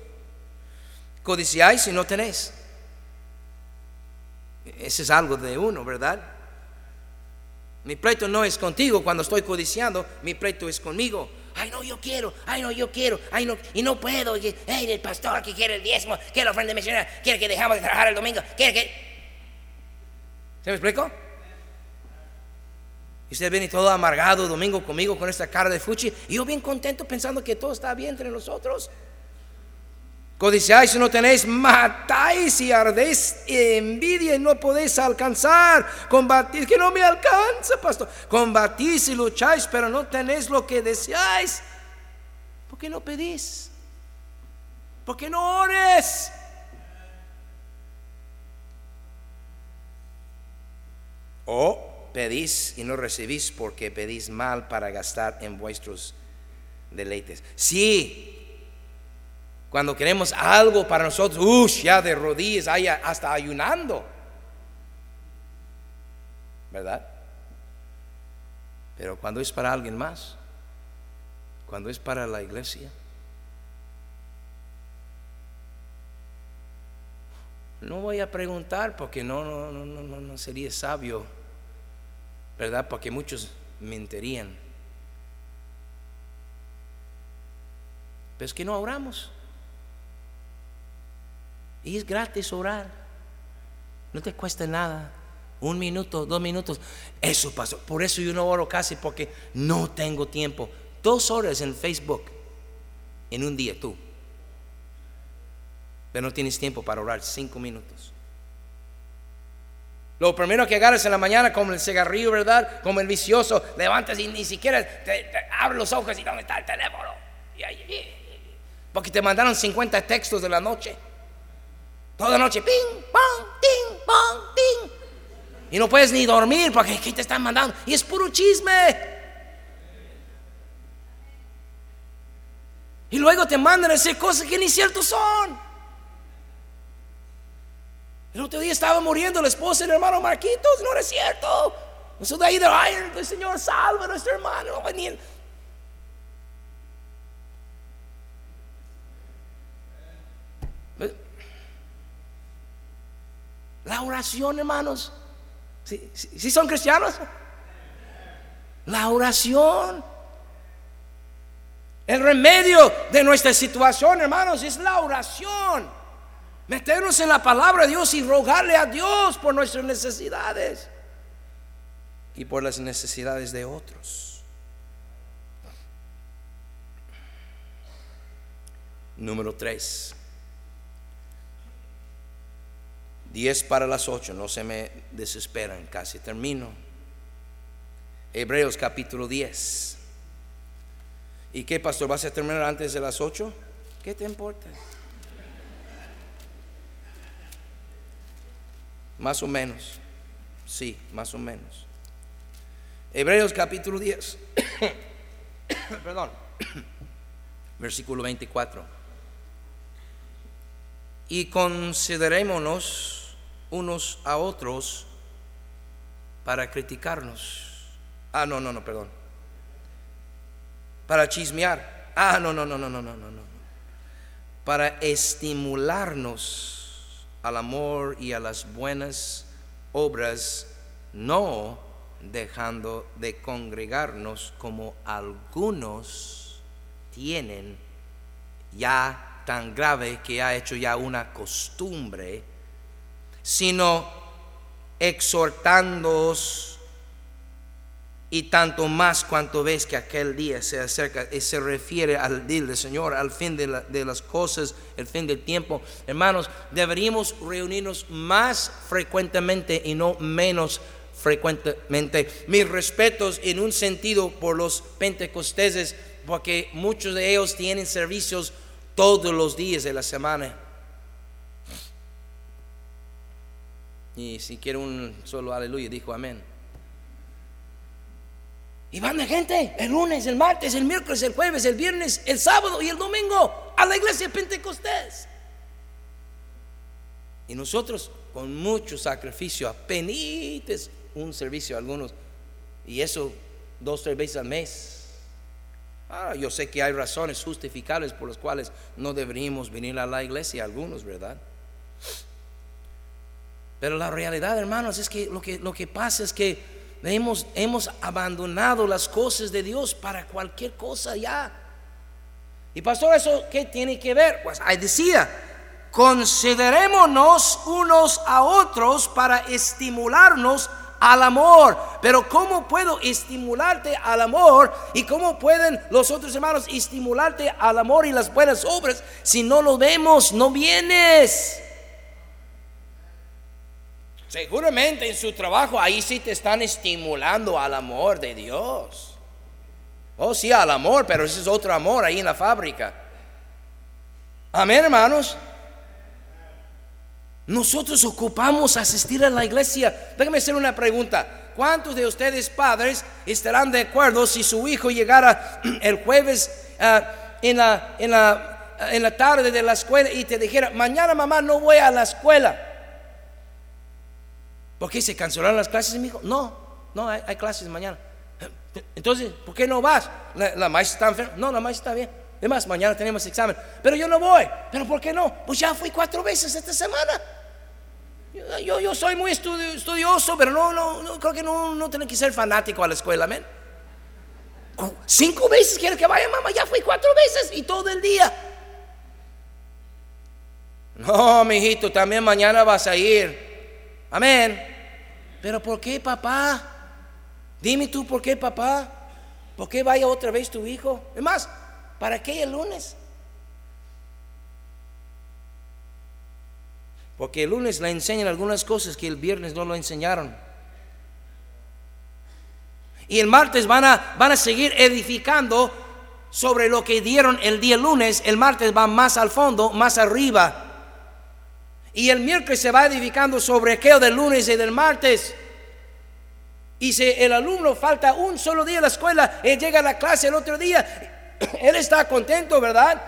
Codiciáis y no tenéis. Ese es algo de uno, ¿verdad? Mi pleito no es contigo cuando estoy codiciando, mi pleito es conmigo. Ay, no, yo quiero, ay, no, yo quiero, ay, no, y no puedo. ay, el pastor que quiere el diezmo, quiere la ofrenda misionera, quiere que dejamos de trabajar el domingo, quiere que. ¿Se me explicó? Y usted viene todo amargado domingo conmigo con esta cara de fuchi. Y yo bien contento pensando que todo está bien entre nosotros. Codiciáis y no tenéis, matáis y ardéis envidia y no podéis alcanzar. Combatís, que no me alcanza, pastor. Combatís y lucháis, pero no tenéis lo que deseáis. ¿Por qué no pedís? ¿Por qué no ores? O pedís y no recibís porque pedís mal para gastar en vuestros deleites. Sí, cuando queremos algo para nosotros, uff, ya de rodillas, hasta ayunando. ¿Verdad? Pero cuando es para alguien más, cuando es para la iglesia, no voy a preguntar porque no, no, no, no, no sería sabio ¿verdad? Porque muchos mentirían. Pero es que no oramos. Y es gratis orar. No te cuesta nada. Un minuto, dos minutos. Eso pasó. Por eso yo no oro casi porque no tengo tiempo. Dos horas en Facebook en un día tú. Pero no tienes tiempo para orar cinco minutos. Lo primero que agarras en la mañana, como el cigarrillo, ¿verdad? Como el vicioso, levantas y ni siquiera te, abres los ojos y ¿dónde está el teléfono? porque te mandaron 50 textos de la noche. Toda noche, ping, pong, ting, pong, ting. Y no puedes ni dormir porque aquí te están mandando. Y es puro chisme. Y luego te mandan a decir cosas que ni ciertos son. El otro día estaba muriendo la esposa del hermano Marquitos, no era cierto. De ahí de ay, el Señor salva a nuestro hermano. La oración, hermanos. ¿Sí, sí son cristianos? La oración. El remedio de nuestra situación, hermanos, es la oración meternos en la palabra de Dios y rogarle a Dios por nuestras necesidades y por las necesidades de otros. Número 3. 10 para las 8, no se me desesperan, casi termino. Hebreos capítulo 10. ¿Y qué, pastor? ¿Vas a terminar antes de las 8? ¿Qué te importa? Más o menos. Sí, más o menos. Hebreos capítulo 10. Perdón. Versículo 24. Y considerémonos unos a otros para criticarnos. Ah, no, no, no, perdón. Para chismear. Ah, no, no, no, no, no, no, no. Para estimularnos al amor y a las buenas obras, no dejando de congregarnos como algunos tienen ya tan grave que ha hecho ya una costumbre, sino exhortándoos y tanto más cuanto ves que aquel día se acerca y se refiere al día del Señor, al fin de, de, las cosas, el fin del tiempo. Hermanos, deberíamos reunirnos más frecuentemente y no menos frecuentemente. Mis respetos en un sentido por los pentecosteses, porque muchos de ellos tienen servicios todos los días de la semana. Y si quiere un solo aleluya, dijo amén. Y van de gente el lunes, el martes, el miércoles, el jueves, el viernes, el sábado y el domingo a la iglesia Pentecostés. Y nosotros con mucho sacrificio, apenas un servicio a algunos, y eso dos, tres veces al mes. Ah, yo sé que hay razones justificables por las cuales no deberíamos venir a la iglesia, algunos, ¿verdad? Pero la realidad, hermanos, es que lo que, lo que pasa es que Hemos, hemos abandonado las cosas de Dios para cualquier cosa ya. Y pastor, ¿eso qué tiene que ver? Pues ahí decía, considerémonos unos a otros para estimularnos al amor. Pero ¿cómo puedo estimularte al amor? ¿Y cómo pueden los otros hermanos estimularte al amor y las buenas obras si no lo vemos, no vienes? Seguramente en su trabajo ahí sí te están estimulando al amor de Dios. Oh, sí, al amor, pero ese es otro amor ahí en la fábrica. Amén, hermanos. Nosotros ocupamos asistir a la iglesia. Déjame hacer una pregunta. ¿Cuántos de ustedes padres estarán de acuerdo si su hijo llegara el jueves ah, en, la, en, la, en la tarde de la escuela y te dijera, mañana mamá no voy a la escuela? ¿Por qué se cancelaron las clases, mi hijo? No, no, hay, clases mañana. Entonces, ¿por qué no vas? La, maestra está enferma. No, la maestra está bien. Además, mañana tenemos examen. Pero yo no voy. ¿Pero por qué no? Pues ya fui cuatro veces esta semana. Yo, yo, soy muy estudioso, pero no, no, creo que no, no tiene que ser fanático a la escuela, amén. Cinco veces quiere que vaya, mamá. Ya fui cuatro veces y todo el día. No, mi hijito, también mañana vas a ir. Amén. Pero ¿por qué papá? Dime tú por qué papá. ¿Por qué vaya otra vez tu hijo? Es más, ¿para qué el lunes? Porque el lunes le enseñan algunas cosas que el viernes no lo enseñaron. Y el martes van a, van a seguir edificando sobre lo que dieron el día lunes. El martes van más al fondo, más arriba. Y el miércoles se va edificando sobre aquello del lunes y del martes. Y si el alumno falta un solo día a la escuela, él llega a la clase el otro día, él está contento, ¿verdad?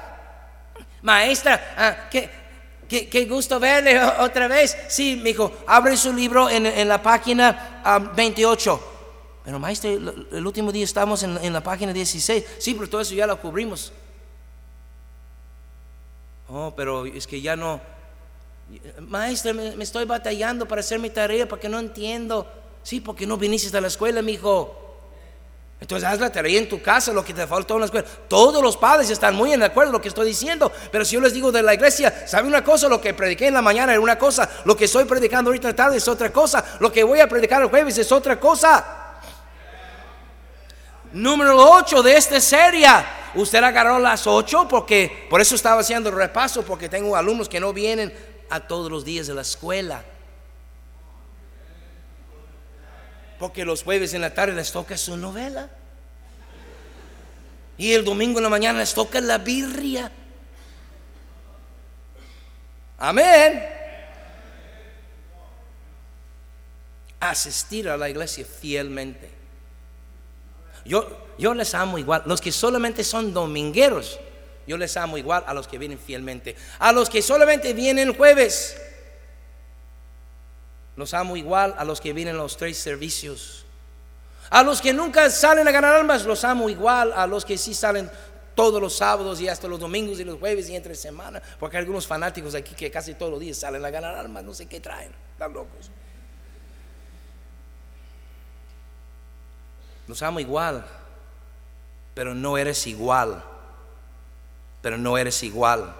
Maestra, ah, qué, gusto verle otra vez. Sí, me dijo, abre su libro en, la página 28. Ah, pero maestra, el, último día estamos en, en, la página 16. Sí, pero todo eso ya lo cubrimos. Oh, pero es que ya no, Maestra, me, estoy batallando para hacer mi tarea porque no entiendo. Sí, porque no viniste a la escuela, mi hijo. Entonces haz la tarea en tu casa, lo que te faltó en la escuela. Todos los padres están muy en acuerdo con lo que estoy diciendo. Pero si yo les digo de la iglesia, ¿sabe una cosa? Lo que prediqué en la mañana era una cosa. Lo que estoy predicando ahorita tarde es otra cosa. Lo que voy a predicar el jueves es otra cosa. Número 8 de esta serie. Usted agarró las 8 porque por eso estaba haciendo el repaso, porque tengo alumnos que no vienen a todos los días de la escuela. Porque los jueves en la tarde les toca su novela. Y el domingo en la mañana les toca la birria. Amén. Asistir a la iglesia fielmente. Yo, yo les amo igual. Los que solamente son domingueros, yo les amo igual a los que vienen fielmente. A los que solamente vienen el jueves, los amo igual a los que vienen los tres servicios. A los que nunca salen a ganar almas, los amo igual a los que sí salen todos los sábados y hasta los domingos y los jueves y entre semana. Porque hay algunos fanáticos aquí que casi todos los días salen a ganar almas, no sé qué traen, están locos. Los amo igual, pero no eres igual. Pero no eres igual.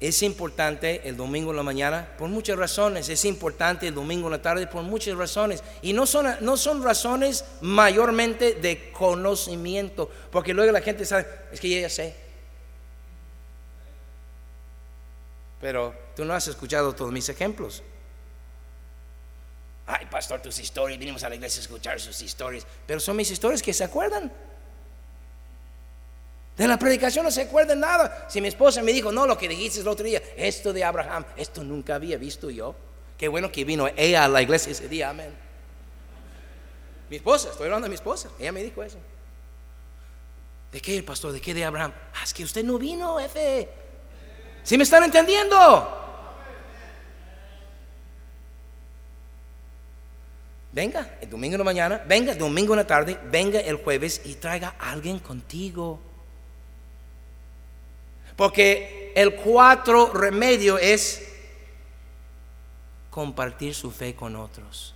Es importante el domingo en la mañana por muchas razones. Es importante el domingo en la tarde por muchas razones. Y no son, no son razones mayormente de conocimiento. Porque luego la gente sabe, es que ya sé. Pero tú no has escuchado todos mis ejemplos. Ay, pastor, tus historias, vinimos a la iglesia a escuchar sus historias, pero son mis historias que se acuerdan. De la predicación no se acuerdan nada. Si mi esposa me dijo, no, lo que dijiste el otro día, esto de Abraham, esto nunca había visto yo. Qué bueno que vino ella a la iglesia ese día, amén. Mi esposa, estoy hablando de mi esposa, ella me dijo eso. ¿De qué, pastor? ¿De qué de Abraham? Ah, es que usted no vino, F. ¿Sí me están entendiendo? Venga el domingo en la mañana, venga el domingo en la tarde, venga el jueves y traiga a alguien contigo. Porque el cuatro remedio es compartir su fe con otros.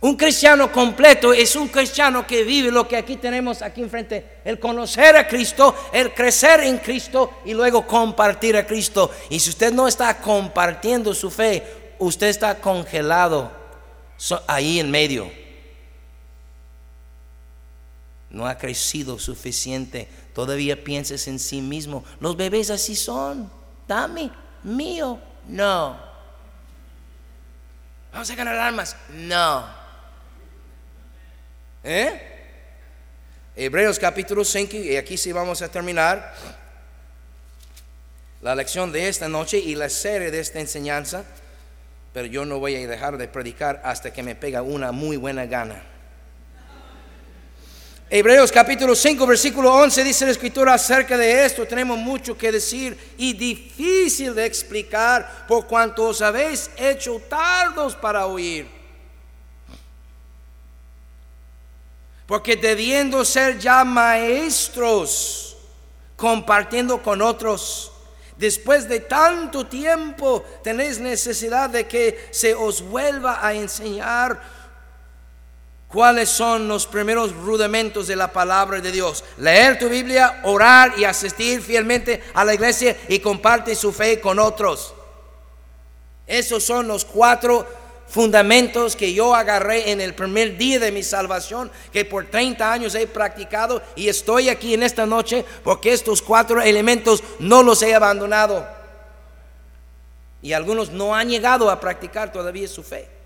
Un cristiano completo es un cristiano que vive lo que aquí tenemos aquí enfrente, el conocer a Cristo, el crecer en Cristo y luego compartir a Cristo. Y si usted no está compartiendo su fe, usted está congelado ahí en medio. No ha crecido suficiente. Todavía pienses en sí mismo. Los bebés así son. Dame, mío. No. Vamos a ganar almas. No. ¿Eh? Hebreos capítulo 5, y aquí sí vamos a terminar la lección de esta noche y la serie de esta enseñanza pero yo no voy a dejar de predicar hasta que me pega una muy buena gana. Hebreos capítulo 5, versículo 11 dice la escritura acerca de esto. Tenemos mucho que decir y difícil de explicar por cuanto os habéis hecho tardos para oír. Porque debiendo ser ya maestros, compartiendo con otros, Después de tanto tiempo tenéis necesidad de que se os vuelva a enseñar cuáles son los primeros rudimentos de la palabra de Dios. Leer tu Biblia, orar y asistir fielmente a la iglesia y comparte su fe con otros. Esos son los cuatro fundamentos que yo agarré en el primer día de mi salvación, que por 30 años he practicado y estoy aquí en esta noche porque estos cuatro elementos no los he abandonado. Y algunos no han llegado a practicar todavía su fe.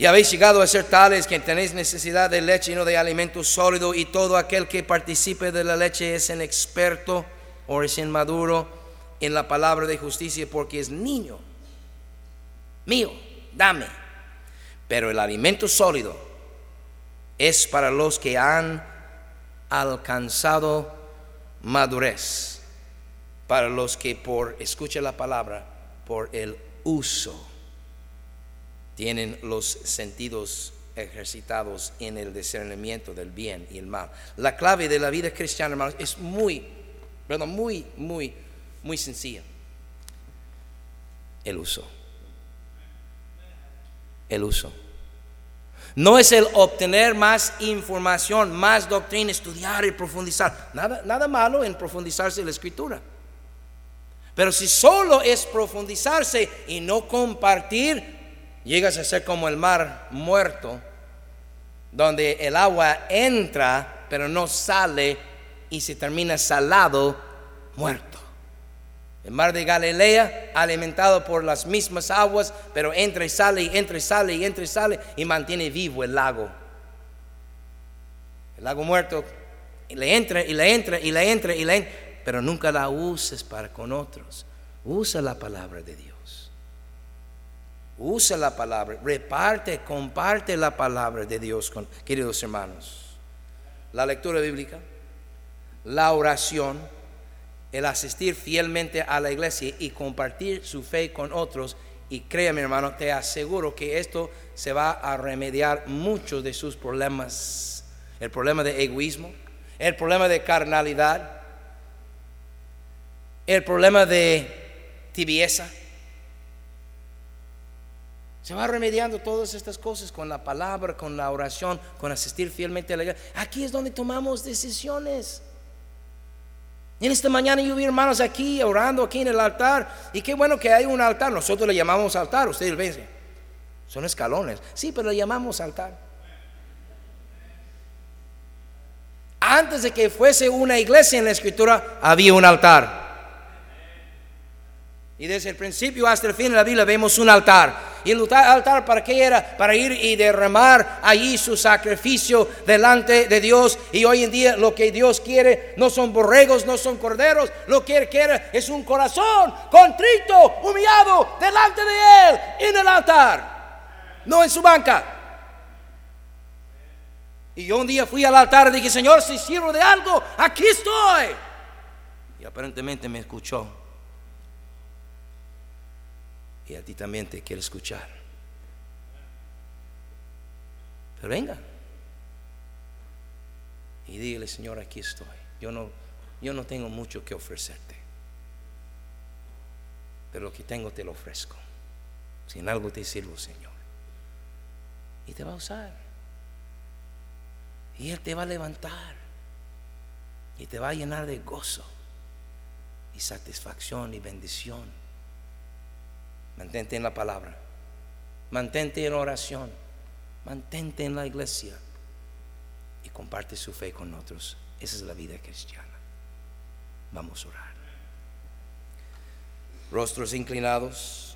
Y habéis llegado a ser tales que tenéis necesidad de leche y no de alimento sólido, y todo aquel que participe de la leche es un experto o es inmaduro en la palabra de justicia porque es niño mío, dame. Pero el alimento sólido es para los que han alcanzado madurez, para los que por, escucha la palabra, por el uso, tienen los sentidos ejercitados en el discernimiento del bien y el mal. La clave de la vida cristiana, hermanos, es muy, perdón, muy, muy, muy sencilla. El uso el uso. No es el obtener más información, más doctrina, estudiar y profundizar. Nada, nada malo en profundizarse en la escritura. Pero si solo es profundizarse y no compartir, llegas a ser como el mar muerto, donde el agua entra pero no sale y se termina salado, muerto. El mar de Galilea, alimentado por las mismas aguas, pero entra y sale, y entra y sale, y entra y sale, y mantiene vivo el lago. El lago muerto, y le entra, y le entra, y le entra, y le entra, pero nunca la uses para con otros. Usa la palabra de Dios. Usa la palabra, reparte, comparte la palabra de Dios con queridos hermanos. La lectura bíblica, la oración, el asistir fielmente a la iglesia y compartir su fe con otros. Y créame hermano, te aseguro que esto se va a remediar muchos de sus problemas. El problema de egoísmo, el problema de carnalidad, el problema de tibieza. Se va remediando todas estas cosas con la palabra, con la oración, con asistir fielmente a la iglesia. Aquí es donde tomamos decisiones. En esta mañana yo vi hermanos aquí orando aquí en el altar. Y qué bueno que hay un altar. Nosotros le llamamos altar. Ustedes ven. Son escalones. Sí, pero le llamamos altar. Antes de que fuese una iglesia en la escritura, había un altar. Y desde el principio hasta el fin de la Biblia vemos un altar. ¿Y el altar para qué era? Para ir y derramar allí su sacrificio delante de Dios. Y hoy en día lo que Dios quiere no son borregos, no son corderos. Lo que quiere es un corazón contrito, humillado delante de Él en el altar, no en su banca. Y yo un día fui al altar y dije, Señor, si sirvo de algo, aquí estoy. Y aparentemente me escuchó y a ti también te quiere escuchar. Pero venga. Y dígale, Señor, aquí estoy. Yo no, yo no tengo mucho que ofrecerte. Pero lo que tengo te lo ofrezco. Si en algo te sirvo, Señor. Y te va a usar. Y Él te va a levantar. Y te va a llenar de gozo y satisfacción y bendición. Mantente en la palabra. Mantente en oración. Mantente en la iglesia. Y comparte su fe con otros. Esa es la vida cristiana. Vamos a orar. Rostros inclinados.